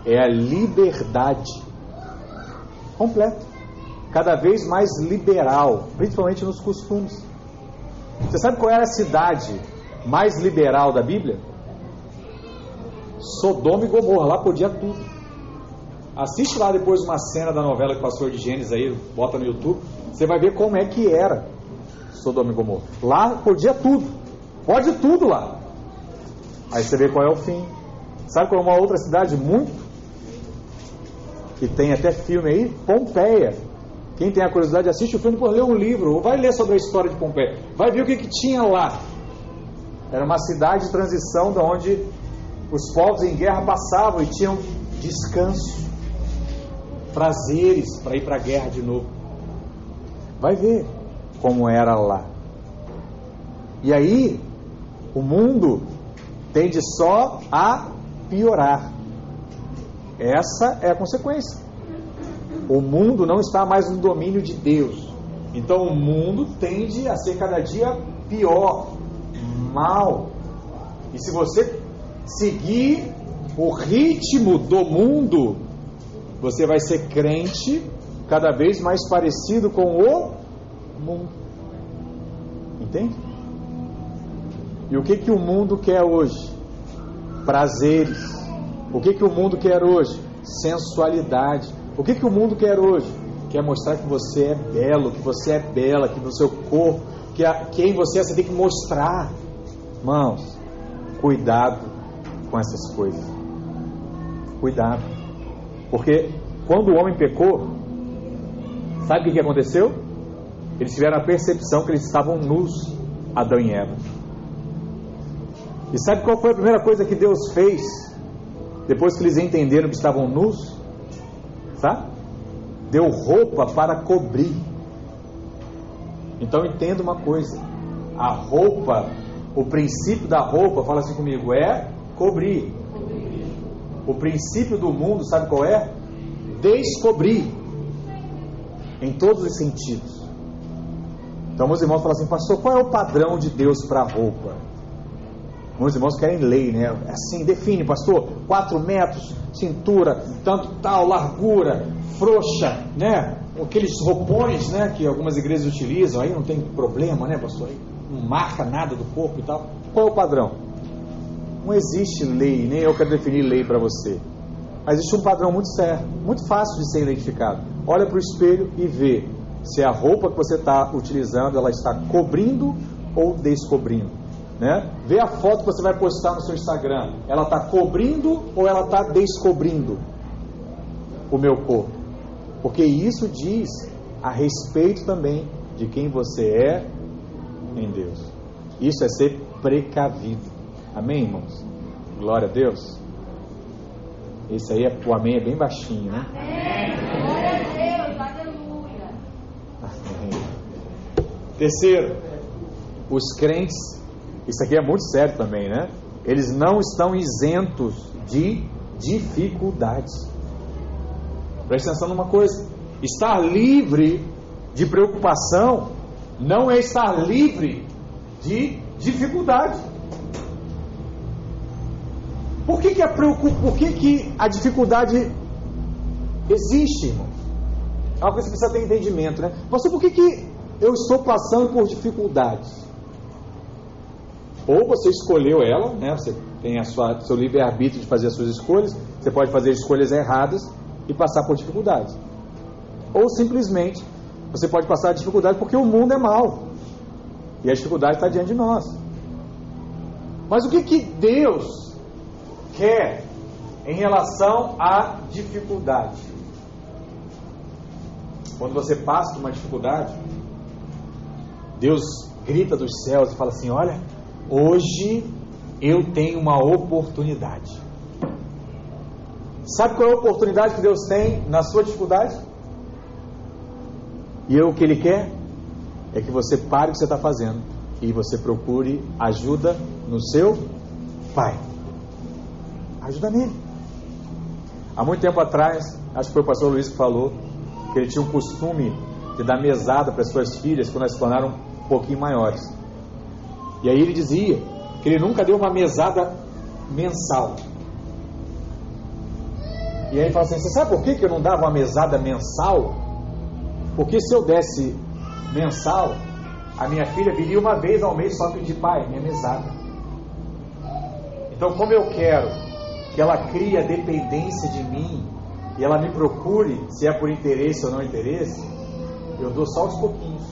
É a liberdade completa. Cada vez mais liberal, principalmente nos costumes. Você sabe qual era a cidade mais liberal da Bíblia? Sodoma e Gomorra, lá podia tudo. Assiste lá depois uma cena da novela que passou de Gênesis aí, bota no YouTube, você vai ver como é que era Sodoma e Gomorra. Lá podia tudo, pode tudo lá. Aí você vê qual é o fim. Sabe qual é uma outra cidade muito? Que tem até filme aí? Pompeia. Quem tem a curiosidade, assiste o filme por ler um livro, ou vai ler sobre a história de Pompeia. Vai ver o que, que tinha lá. Era uma cidade de transição de onde os povos em guerra passavam e tinham descanso, prazeres para ir para a guerra de novo. Vai ver como era lá. E aí, o mundo tende só a piorar. Essa é a consequência. O mundo não está mais no domínio de Deus. Então o mundo tende a ser cada dia pior, mal. E se você seguir o ritmo do mundo, você vai ser crente cada vez mais parecido com o mundo. Entende? E o que que o mundo quer hoje? Prazeres. O que que o mundo quer hoje? Sensualidade. O que que o mundo quer hoje? Quer mostrar que você é belo, que você é bela, que no seu corpo, que a, quem você é, você tem que mostrar. Irmãos, cuidado com essas coisas. Cuidado. Porque quando o homem pecou, sabe o que aconteceu? Eles tiveram a percepção que eles estavam nus, Adão e Eva. E sabe qual foi a primeira coisa que Deus fez depois que eles entenderam que estavam nus? Sabe? Deu roupa para cobrir. Então entenda uma coisa: a roupa, o princípio da roupa, fala assim comigo, é cobrir. O princípio do mundo, sabe qual é? Descobrir. Em todos os sentidos. Então, meus irmãos falam assim, pastor, qual é o padrão de Deus para a roupa? Meus irmãos querem lei, né? É assim, define, pastor, 4 metros, cintura, tanto tal, largura, frouxa, né? Aqueles roupões, né? Que algumas igrejas utilizam, aí não tem problema, né, pastor? Aí não marca nada do corpo e tal. Qual é o padrão? Não existe lei, nem eu quero definir lei para você. Mas existe um padrão muito certo, muito fácil de ser identificado. Olha para o espelho e vê se a roupa que você está utilizando ela está cobrindo ou descobrindo. Né? Vê a foto que você vai postar no seu Instagram. Ela está cobrindo ou ela está descobrindo o meu corpo? Porque isso diz a respeito também de quem você é em Deus. Isso é ser precavido. Amém, irmãos? Glória a Deus. Esse aí, é, o amém é bem baixinho, né? Amém. Glória a Deus, aleluia. Amém. Terceiro, os crentes, isso aqui é muito sério também, né? Eles não estão isentos de dificuldades. Preste atenção numa coisa: estar livre de preocupação não é estar livre de dificuldade. Por que, que, a. Por que, que a dificuldade existe, irmão? É uma coisa que precisa ter entendimento, né? Pastor, por que, que eu estou passando por dificuldades? Ou você escolheu ela, né? Você tem a sua, seu livre-arbítrio de fazer as suas escolhas, você pode fazer escolhas erradas e passar por dificuldades. Ou simplesmente você pode passar a dificuldade porque o mundo é mau. E a dificuldade está diante de nós. Mas o que, que Deus quer em relação à dificuldade. Quando você passa por uma dificuldade, Deus grita dos céus e fala assim: Olha, hoje eu tenho uma oportunidade. Sabe qual é a oportunidade que Deus tem na sua dificuldade? E o que Ele quer é que você pare o que você está fazendo e você procure ajuda no seu Pai. Ajuda nele. Há muito tempo atrás, acho que foi o pastor Luiz que falou que ele tinha um costume de dar mesada para as suas filhas quando elas se tornaram um pouquinho maiores. E aí ele dizia que ele nunca deu uma mesada mensal. E aí ele fala assim: Você sabe por que eu não dava uma mesada mensal? Porque se eu desse mensal, a minha filha viria uma vez ao mês só pedir, pai, minha mesada. Então, como eu quero que ela crie a dependência de mim e ela me procure, se é por interesse ou não interesse, eu dou só aos pouquinhos.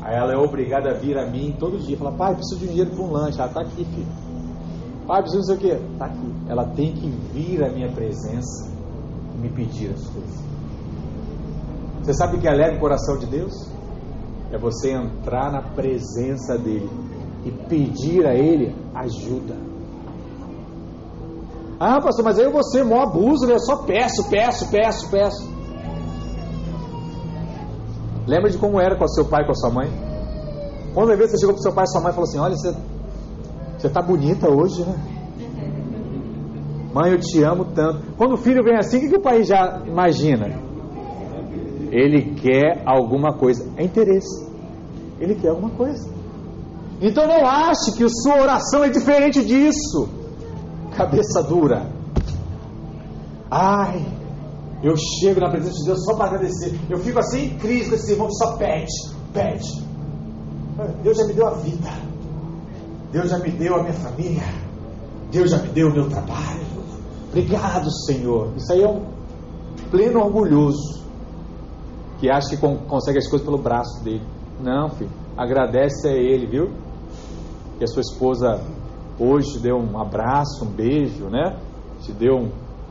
Aí ela é obrigada a vir a mim todo dia, falar, pai, preciso de dinheiro para um lanche. Ela está aqui, filho. Pai, preciso não sei o quê. Está aqui. Ela tem que vir à minha presença e me pedir as coisas. Você sabe o que alegra o coração de Deus? É você entrar na presença dele e pedir a ele ajuda. Ah, pastor, mas aí ser mó abuso, né? Eu só peço, peço, peço, peço. Lembra de como era com seu pai, com a sua mãe? Quando vez você chegou para o seu pai e sua mãe falou assim: Olha, você, você tá bonita hoje, né? Mãe, eu te amo tanto. Quando o filho vem assim, o que, que o pai já imagina? Ele quer alguma coisa. É interesse. Ele quer alguma coisa. Então não ache que sua oração é diferente disso. Cabeça dura. Ai, eu chego na presença de Deus só para agradecer. Eu fico assim em crise com esse irmão que só pede, pede. Deus já me deu a vida. Deus já me deu a minha família. Deus já me deu o meu trabalho. Obrigado, Senhor. Isso aí é um pleno orgulhoso que acha que consegue as coisas pelo braço dele. Não, filho. Agradece a ele, viu? Que a sua esposa hoje te deu um abraço, um beijo, né? Te deu um,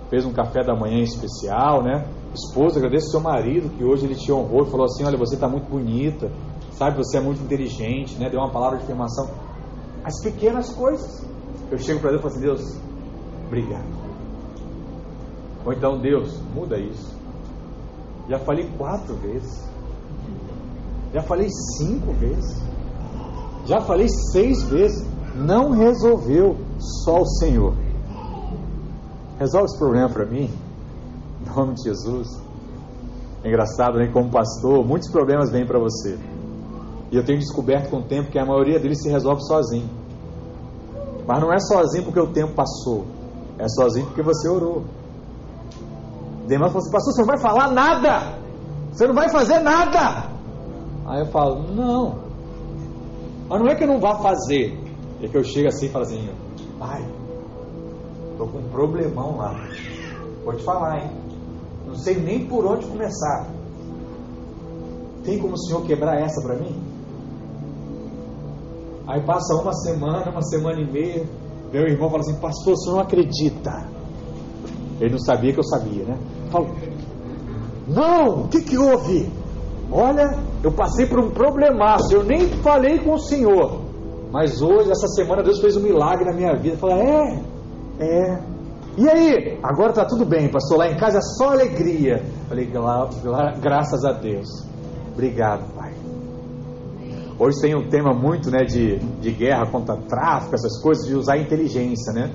fez um café da manhã especial, né? Esposa, agradeça ao seu marido que hoje ele te honrou e falou assim: Olha, você está muito bonita, sabe? Você é muito inteligente, né? Deu uma palavra de afirmação. As pequenas coisas. Eu chego para Deus e falo assim: Deus, obrigado. Ou então, Deus, muda isso. Já falei quatro vezes. Já falei cinco vezes. Já falei seis vezes. Não resolveu. Só o Senhor. Resolve esse problema para mim. Em nome de Jesus. É engraçado, né? Como pastor, muitos problemas vêm para você. E eu tenho descoberto com o tempo que a maioria deles se resolve sozinho. Mas não é sozinho porque o tempo passou. É sozinho porque você orou. Demais falou assim, pastor, você não vai falar nada. Você não vai fazer nada. Aí eu falo, não. Mas não é que eu não vá fazer. É que eu chego assim e falo assim, pai, Estou com um problemão lá. Vou te falar, hein? Não sei nem por onde começar. Tem como o senhor quebrar essa para mim? Aí passa uma semana, uma semana e meia. Meu irmão fala assim: Pastor, senhor não acredita. Ele não sabia que eu sabia, né? Falo: Não, o que, que houve? Olha, eu passei por um problemaço. Eu nem falei com o senhor. Mas hoje, essa semana, Deus fez um milagre na minha vida. Fala: É, é. E aí? Agora tá tudo bem, pastor. Lá em casa é só alegria. Falei, graças a Deus. Obrigado, Pai. Hoje tem um tema muito né, de, de guerra contra tráfico, essas coisas, de usar a inteligência, né?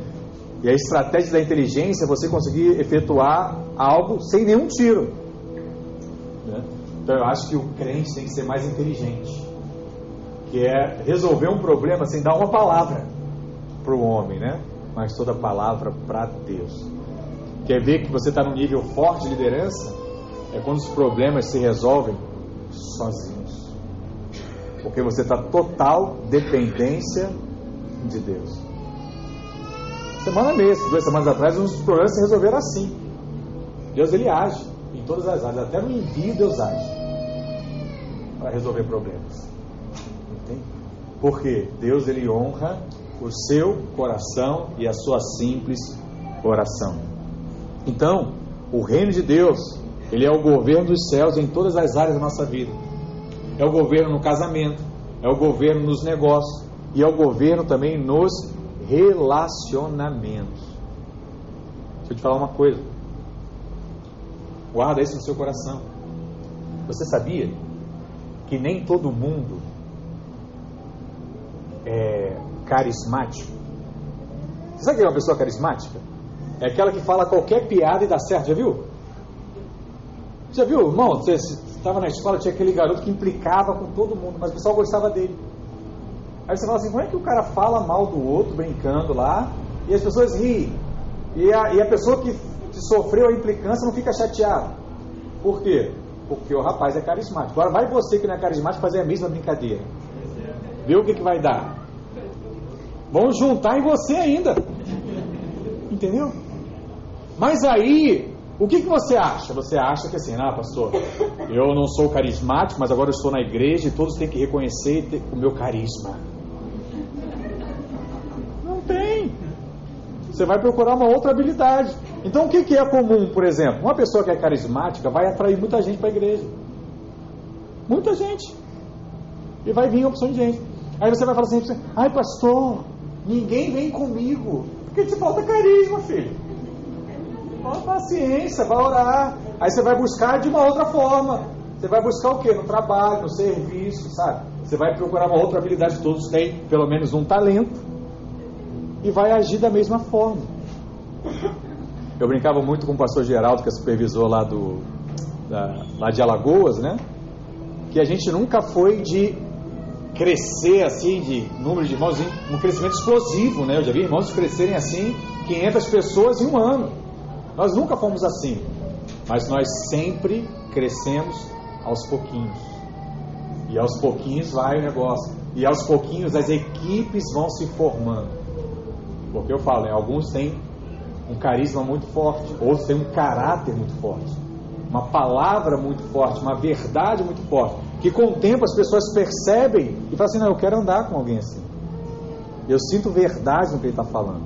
E a estratégia da inteligência é você conseguir efetuar algo sem nenhum tiro. Né? Então eu acho que o crente tem que ser mais inteligente. Que é resolver um problema sem dar uma palavra para o homem, né? mas toda palavra para Deus. Quer ver que você está num nível forte de liderança? É quando os problemas se resolvem sozinhos. Porque você está total dependência de Deus. Semana mesmo, duas semanas atrás, uns problemas se resolveram assim. Deus ele age em todas as áreas, até no envio Deus age para resolver problemas. Porque Deus ele honra o seu coração e a sua simples oração. Então, o reino de Deus, ele é o governo dos céus em todas as áreas da nossa vida. É o governo no casamento, é o governo nos negócios e é o governo também nos relacionamentos. Deixa eu te falar uma coisa. Guarda isso no seu coração. Você sabia que nem todo mundo é carismático? Você sabe que é uma pessoa carismática? É aquela que fala qualquer piada e dá certo, já viu? Já viu, irmão? Você estava na escola, tinha aquele garoto que implicava com todo mundo, mas o pessoal gostava dele. Aí você fala assim, como é que o cara fala mal do outro, brincando lá, e as pessoas riem? E a, e a pessoa que, que sofreu a implicância não fica chateada. Por quê? Porque o rapaz é carismático. Agora vai você que não é carismático fazer a mesma brincadeira. Vê o que, que vai dar. Vão juntar em você ainda. Entendeu? Mas aí, o que, que você acha? Você acha que assim, ah, pastor, eu não sou carismático, mas agora eu estou na igreja e todos têm que reconhecer o meu carisma. Não tem. Você vai procurar uma outra habilidade. Então, o que, que é comum, por exemplo? Uma pessoa que é carismática vai atrair muita gente para a igreja. Muita gente. E vai vir a opção de gente. Aí você vai falar assim: ai, pastor, ninguém vem comigo. Porque te falta carisma, filho. Fala paciência, vai orar. Aí você vai buscar de uma outra forma. Você vai buscar o quê? No trabalho, no serviço, sabe? Você vai procurar uma outra habilidade. Todos têm pelo menos um talento. E vai agir da mesma forma. Eu brincava muito com o pastor Geraldo, que é supervisor lá, do, da, lá de Alagoas, né? Que a gente nunca foi de crescer assim, de número de irmãos, um crescimento explosivo, né? Eu já vi irmãos crescerem assim, 500 pessoas em um ano. Nós nunca fomos assim, mas nós sempre crescemos aos pouquinhos. E aos pouquinhos vai o negócio. E aos pouquinhos as equipes vão se formando. Porque eu falo, né, alguns têm um carisma muito forte, outros têm um caráter muito forte, uma palavra muito forte, uma verdade muito forte, que com o tempo as pessoas percebem e falam assim: não, eu quero andar com alguém assim. Eu sinto verdade no que ele está falando.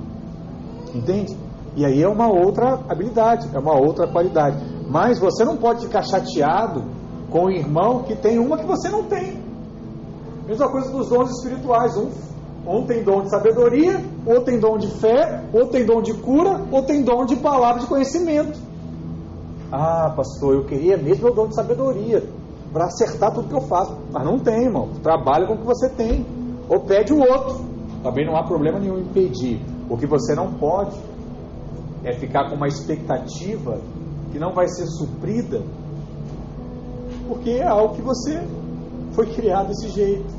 Entende? E aí é uma outra habilidade, é uma outra qualidade. Mas você não pode ficar chateado com o irmão que tem uma que você não tem. Mesma coisa dos dons espirituais. Um, um tem dom de sabedoria, outro tem dom de fé, outro tem dom de cura, outro tem dom de palavra de conhecimento. Ah, pastor, eu queria mesmo o dom de sabedoria para acertar tudo que eu faço. Mas não tem, irmão. Trabalha com o que você tem. Ou pede o outro. Também não há problema nenhum em pedir. O que você não pode é ficar com uma expectativa que não vai ser suprida, porque é algo que você foi criado desse jeito.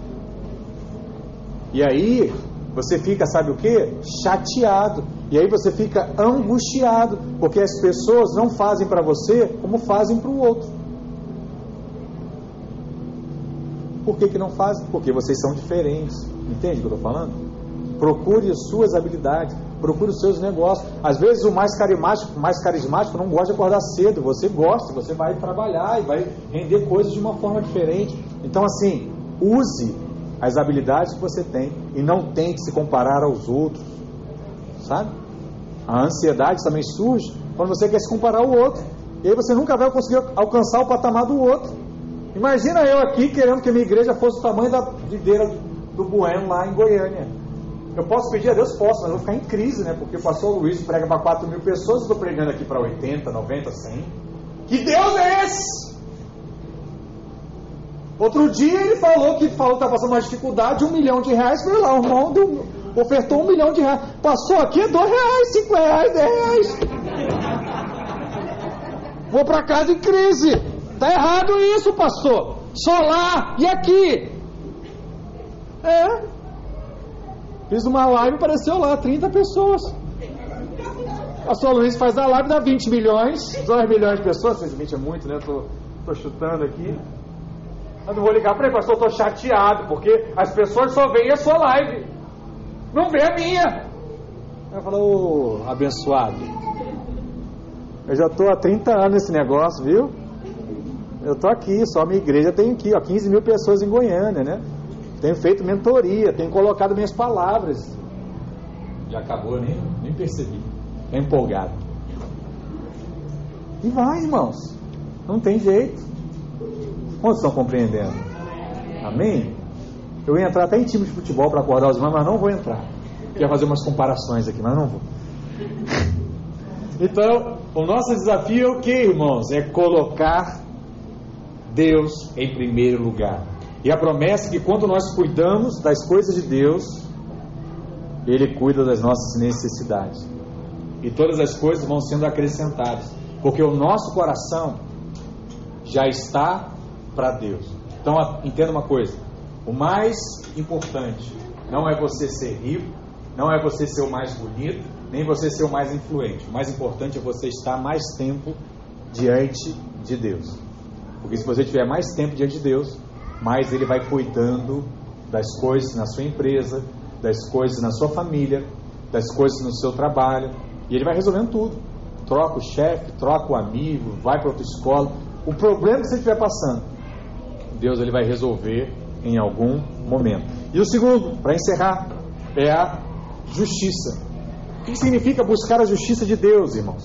E aí você fica, sabe o que? Chateado. E aí você fica angustiado, porque as pessoas não fazem para você como fazem para o outro. Por que, que não fazem? Porque vocês são diferentes. Entende o que eu estou falando? Procure as suas habilidades procure os seus negócios. Às vezes o mais carismático, mais carismático não gosta de acordar cedo, você gosta, você vai trabalhar e vai render coisas de uma forma diferente. Então assim, use as habilidades que você tem e não tente se comparar aos outros. Sabe? A ansiedade também surge quando você quer se comparar ao outro. E aí você nunca vai conseguir alcançar o patamar do outro. Imagina eu aqui querendo que a minha igreja fosse o tamanho da videira do Bueno lá em Goiânia. Eu posso pedir a Deus? Posso, mas eu vou ficar em crise, né? Porque o pastor Luiz prega para 4 mil pessoas, estou pregando aqui para 80, 90, 100. Que Deus é esse? Outro dia ele falou que falou que está passando uma dificuldade, um milhão de reais, foi lá, o irmão ofertou um milhão de reais. Passou aqui dois reais, cinco reais, dez reais. Vou para casa em crise. Tá errado isso, pastor. Só lá e aqui. É, Fiz uma live, apareceu lá 30 pessoas. Pastor Luiz faz a live, dá 20 milhões, 2 milhões de pessoas, 20 é muito, né? Tô, tô chutando aqui. Mas não vou ligar para ele, pastor, eu tô chateado, porque as pessoas só veem a sua live, não vê a minha. Eu falo, ô oh, abençoado, eu já tô há 30 anos nesse negócio, viu? Eu tô aqui, só minha igreja tem aqui, ó, 15 mil pessoas em Goiânia, né? Tenho feito mentoria, tenho colocado minhas palavras. Já acabou, nem, nem percebi. É empolgado. E vai, irmãos. Não tem jeito. Quantos estão compreendendo? Amém? Eu ia entrar até em time de futebol para acordar os irmãos, mas não vou entrar. Queria fazer umas comparações aqui, mas não vou. Então, o nosso desafio é o que, irmãos? É colocar Deus em primeiro lugar. E a promessa é que quando nós cuidamos das coisas de Deus, Ele cuida das nossas necessidades. E todas as coisas vão sendo acrescentadas. Porque o nosso coração já está para Deus. Então entenda uma coisa: o mais importante não é você ser rico, não é você ser o mais bonito, nem você ser o mais influente. O mais importante é você estar mais tempo diante de Deus. Porque se você tiver mais tempo diante de Deus, mais Ele vai cuidando das coisas na sua empresa, das coisas na sua família, das coisas no seu trabalho, e Ele vai resolvendo tudo. Troca o chefe, troca o amigo, vai para outra escola. O problema que você estiver passando, Deus ele vai resolver em algum momento. E o segundo, para encerrar, é a justiça. O que significa buscar a justiça de Deus, irmãos?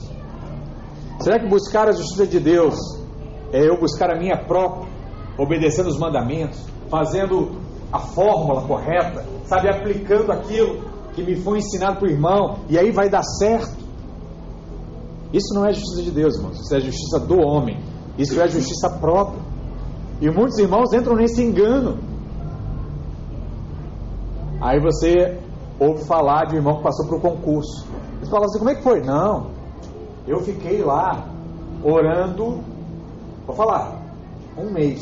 Será que buscar a justiça de Deus é eu buscar a minha própria, obedecendo os mandamentos, fazendo a fórmula correta, sabe, aplicando aquilo que me foi ensinado por irmão, e aí vai dar certo? Isso não é justiça de Deus, irmãos. Isso é justiça do homem. Isso é justiça própria. E muitos irmãos entram nesse engano. Aí você ouve falar de um irmão que passou para o concurso. Eles falam assim: como é que foi? Não, eu fiquei lá orando, vou falar, um mês.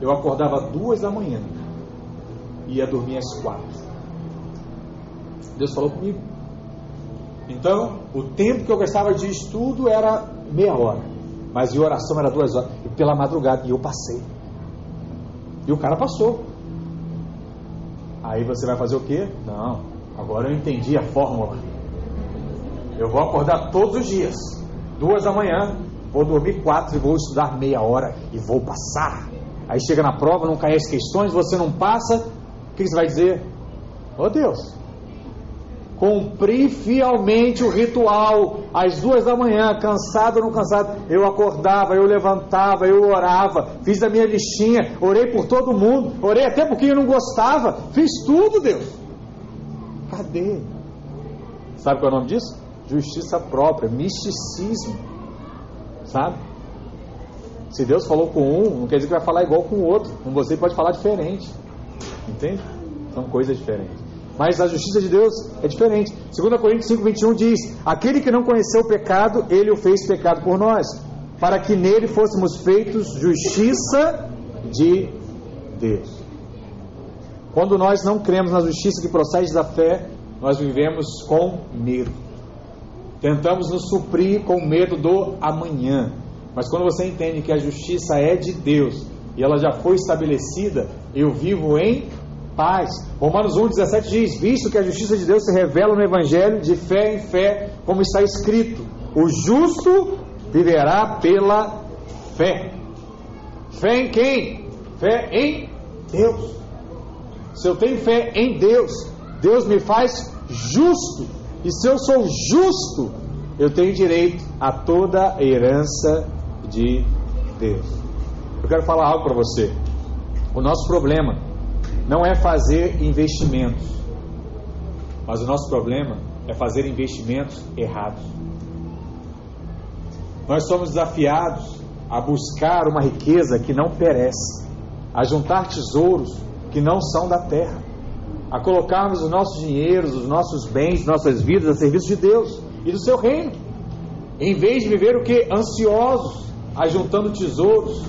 Eu acordava duas da manhã e ia dormir às quatro. Deus falou comigo. Então, o tempo que eu gastava de estudo era meia hora, mas de oração era duas horas, e pela madrugada, e eu passei. E o cara passou. Aí você vai fazer o quê? Não, agora eu entendi a fórmula. Eu vou acordar todos os dias, duas da manhã, vou dormir quatro e vou estudar meia hora e vou passar. Aí chega na prova, não cai as questões, você não passa, o que você vai dizer? Oh Deus, cumpri fielmente o ritual às duas da manhã, cansado ou não cansado, eu acordava, eu levantava, eu orava, fiz a minha listinha, orei por todo mundo, orei até porque eu não gostava, fiz tudo, Deus. Cadê? Sabe qual é o nome disso? Justiça própria, misticismo. Sabe? Se Deus falou com um, não quer dizer que vai falar igual com o outro. Com você pode falar diferente. Entende? São coisas diferentes. Mas a justiça de Deus é diferente. 2 Coríntios 5, 21 diz: Aquele que não conheceu o pecado, ele o fez pecado por nós, para que nele fôssemos feitos justiça de Deus. Quando nós não cremos na justiça que procede da fé, nós vivemos com medo. Tentamos nos suprir com medo do amanhã. Mas quando você entende que a justiça é de Deus e ela já foi estabelecida, eu vivo em paz. Romanos 1,17 diz: Visto que a justiça de Deus se revela no Evangelho, de fé em fé, como está escrito: O justo viverá pela fé. Fé em quem? Fé em Deus. Se eu tenho fé em Deus, Deus me faz justo. E se eu sou justo, eu tenho direito a toda a herança de Deus. Eu quero falar algo para você. O nosso problema não é fazer investimentos, mas o nosso problema é fazer investimentos errados. Nós somos desafiados a buscar uma riqueza que não perece, a juntar tesouros que não são da terra, a colocarmos os nossos dinheiros, os nossos bens, nossas vidas a serviço de Deus e do seu reino, em vez de viver o que? Ansiosos, ajuntando tesouros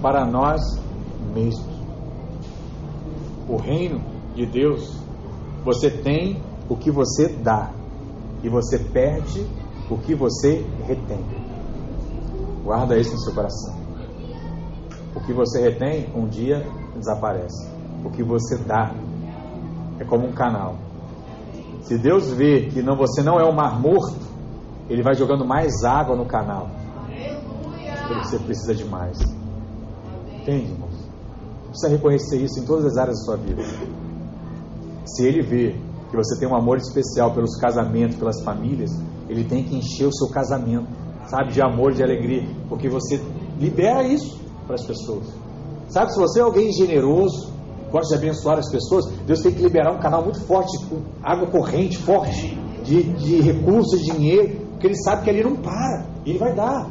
para nós mesmos o reino de Deus, você tem o que você dá e você perde o que você retém. Guarda isso no seu coração. O que você retém, um dia desaparece. O que você dá é como um canal. Se Deus vê que não, você não é um mar morto, Ele vai jogando mais água no canal. Porque você precisa de mais. Entende? Precisa reconhecer isso em todas as áreas da sua vida. Se ele vê que você tem um amor especial pelos casamentos, pelas famílias, ele tem que encher o seu casamento, sabe, de amor, de alegria, porque você libera isso para as pessoas. Sabe, se você é alguém generoso, gosta de abençoar as pessoas, Deus tem que liberar um canal muito forte, com água corrente forte, de, de recursos, dinheiro, Porque ele sabe que ali não para. Ele vai dar.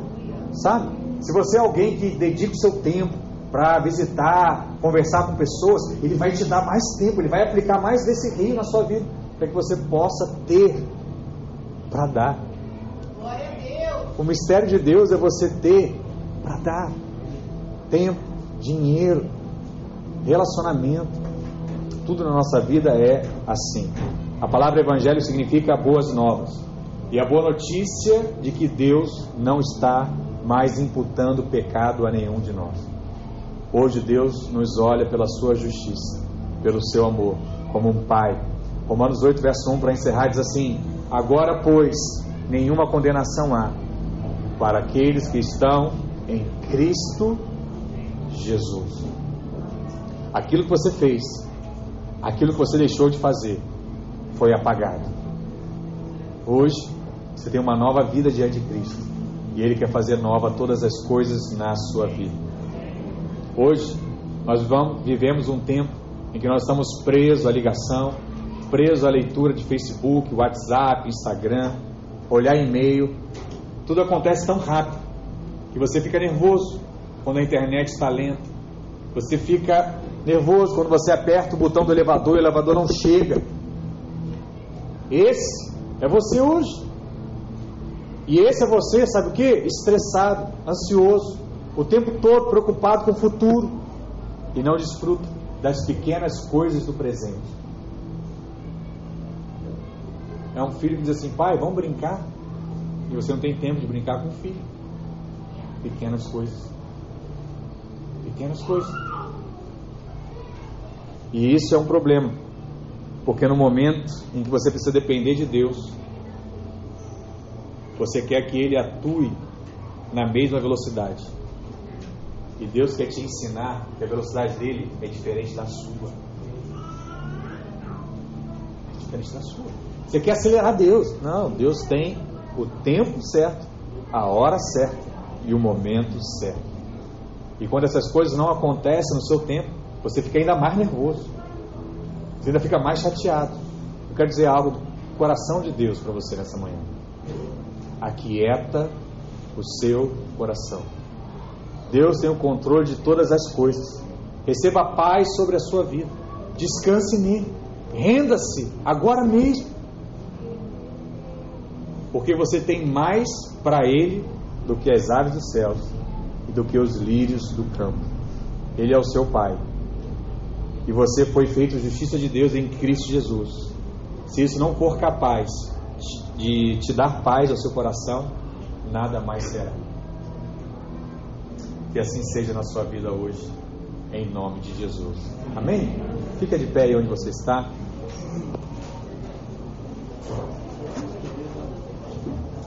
Sabe? Se você é alguém que dedica o seu tempo para visitar, conversar com pessoas, ele vai te dar mais tempo, ele vai aplicar mais desse rio na sua vida, para que você possa ter para dar. Glória a Deus. O mistério de Deus é você ter para dar tempo, dinheiro, relacionamento. Tudo na nossa vida é assim. A palavra evangelho significa boas novas. E a boa notícia de que Deus não está mais imputando pecado a nenhum de nós. Hoje Deus nos olha pela sua justiça, pelo seu amor, como um pai. Romanos 8, verso 1, para encerrar, diz assim: Agora, pois, nenhuma condenação há para aqueles que estão em Cristo Jesus. Aquilo que você fez, aquilo que você deixou de fazer, foi apagado. Hoje, você tem uma nova vida diante de Cristo. E Ele quer fazer nova todas as coisas na sua vida. Hoje, nós vamos, vivemos um tempo em que nós estamos presos à ligação, presos à leitura de Facebook, WhatsApp, Instagram, olhar e-mail. Tudo acontece tão rápido que você fica nervoso quando a internet está lenta. Você fica nervoso quando você aperta o botão do elevador e o elevador não chega. Esse é você hoje. E esse é você, sabe o que? Estressado, ansioso, o tempo todo preocupado com o futuro e não desfruta das pequenas coisas do presente. É um filho que diz assim: pai, vamos brincar. E você não tem tempo de brincar com o filho. Pequenas coisas. Pequenas coisas. E isso é um problema. Porque no momento em que você precisa depender de Deus, você quer que Ele atue na mesma velocidade. E Deus quer te ensinar que a velocidade dele é diferente da sua. É diferente da sua. Você quer acelerar Deus? Não, Deus tem o tempo certo, a hora certa e o momento certo. E quando essas coisas não acontecem no seu tempo, você fica ainda mais nervoso. Você ainda fica mais chateado. Eu quero dizer algo do coração de Deus para você nessa manhã. Aquieta o seu coração. Deus tem o controle de todas as coisas. Receba paz sobre a sua vida. Descanse nele. Renda-se agora mesmo. Porque você tem mais para ele do que as aves dos céus e do que os lírios do campo. Ele é o seu Pai. E você foi feito justiça de Deus em Cristo Jesus. Se isso não for capaz de te dar paz ao seu coração, nada mais será. Que assim seja na sua vida hoje, em nome de Jesus. Amém? Fica de pé aí onde você está.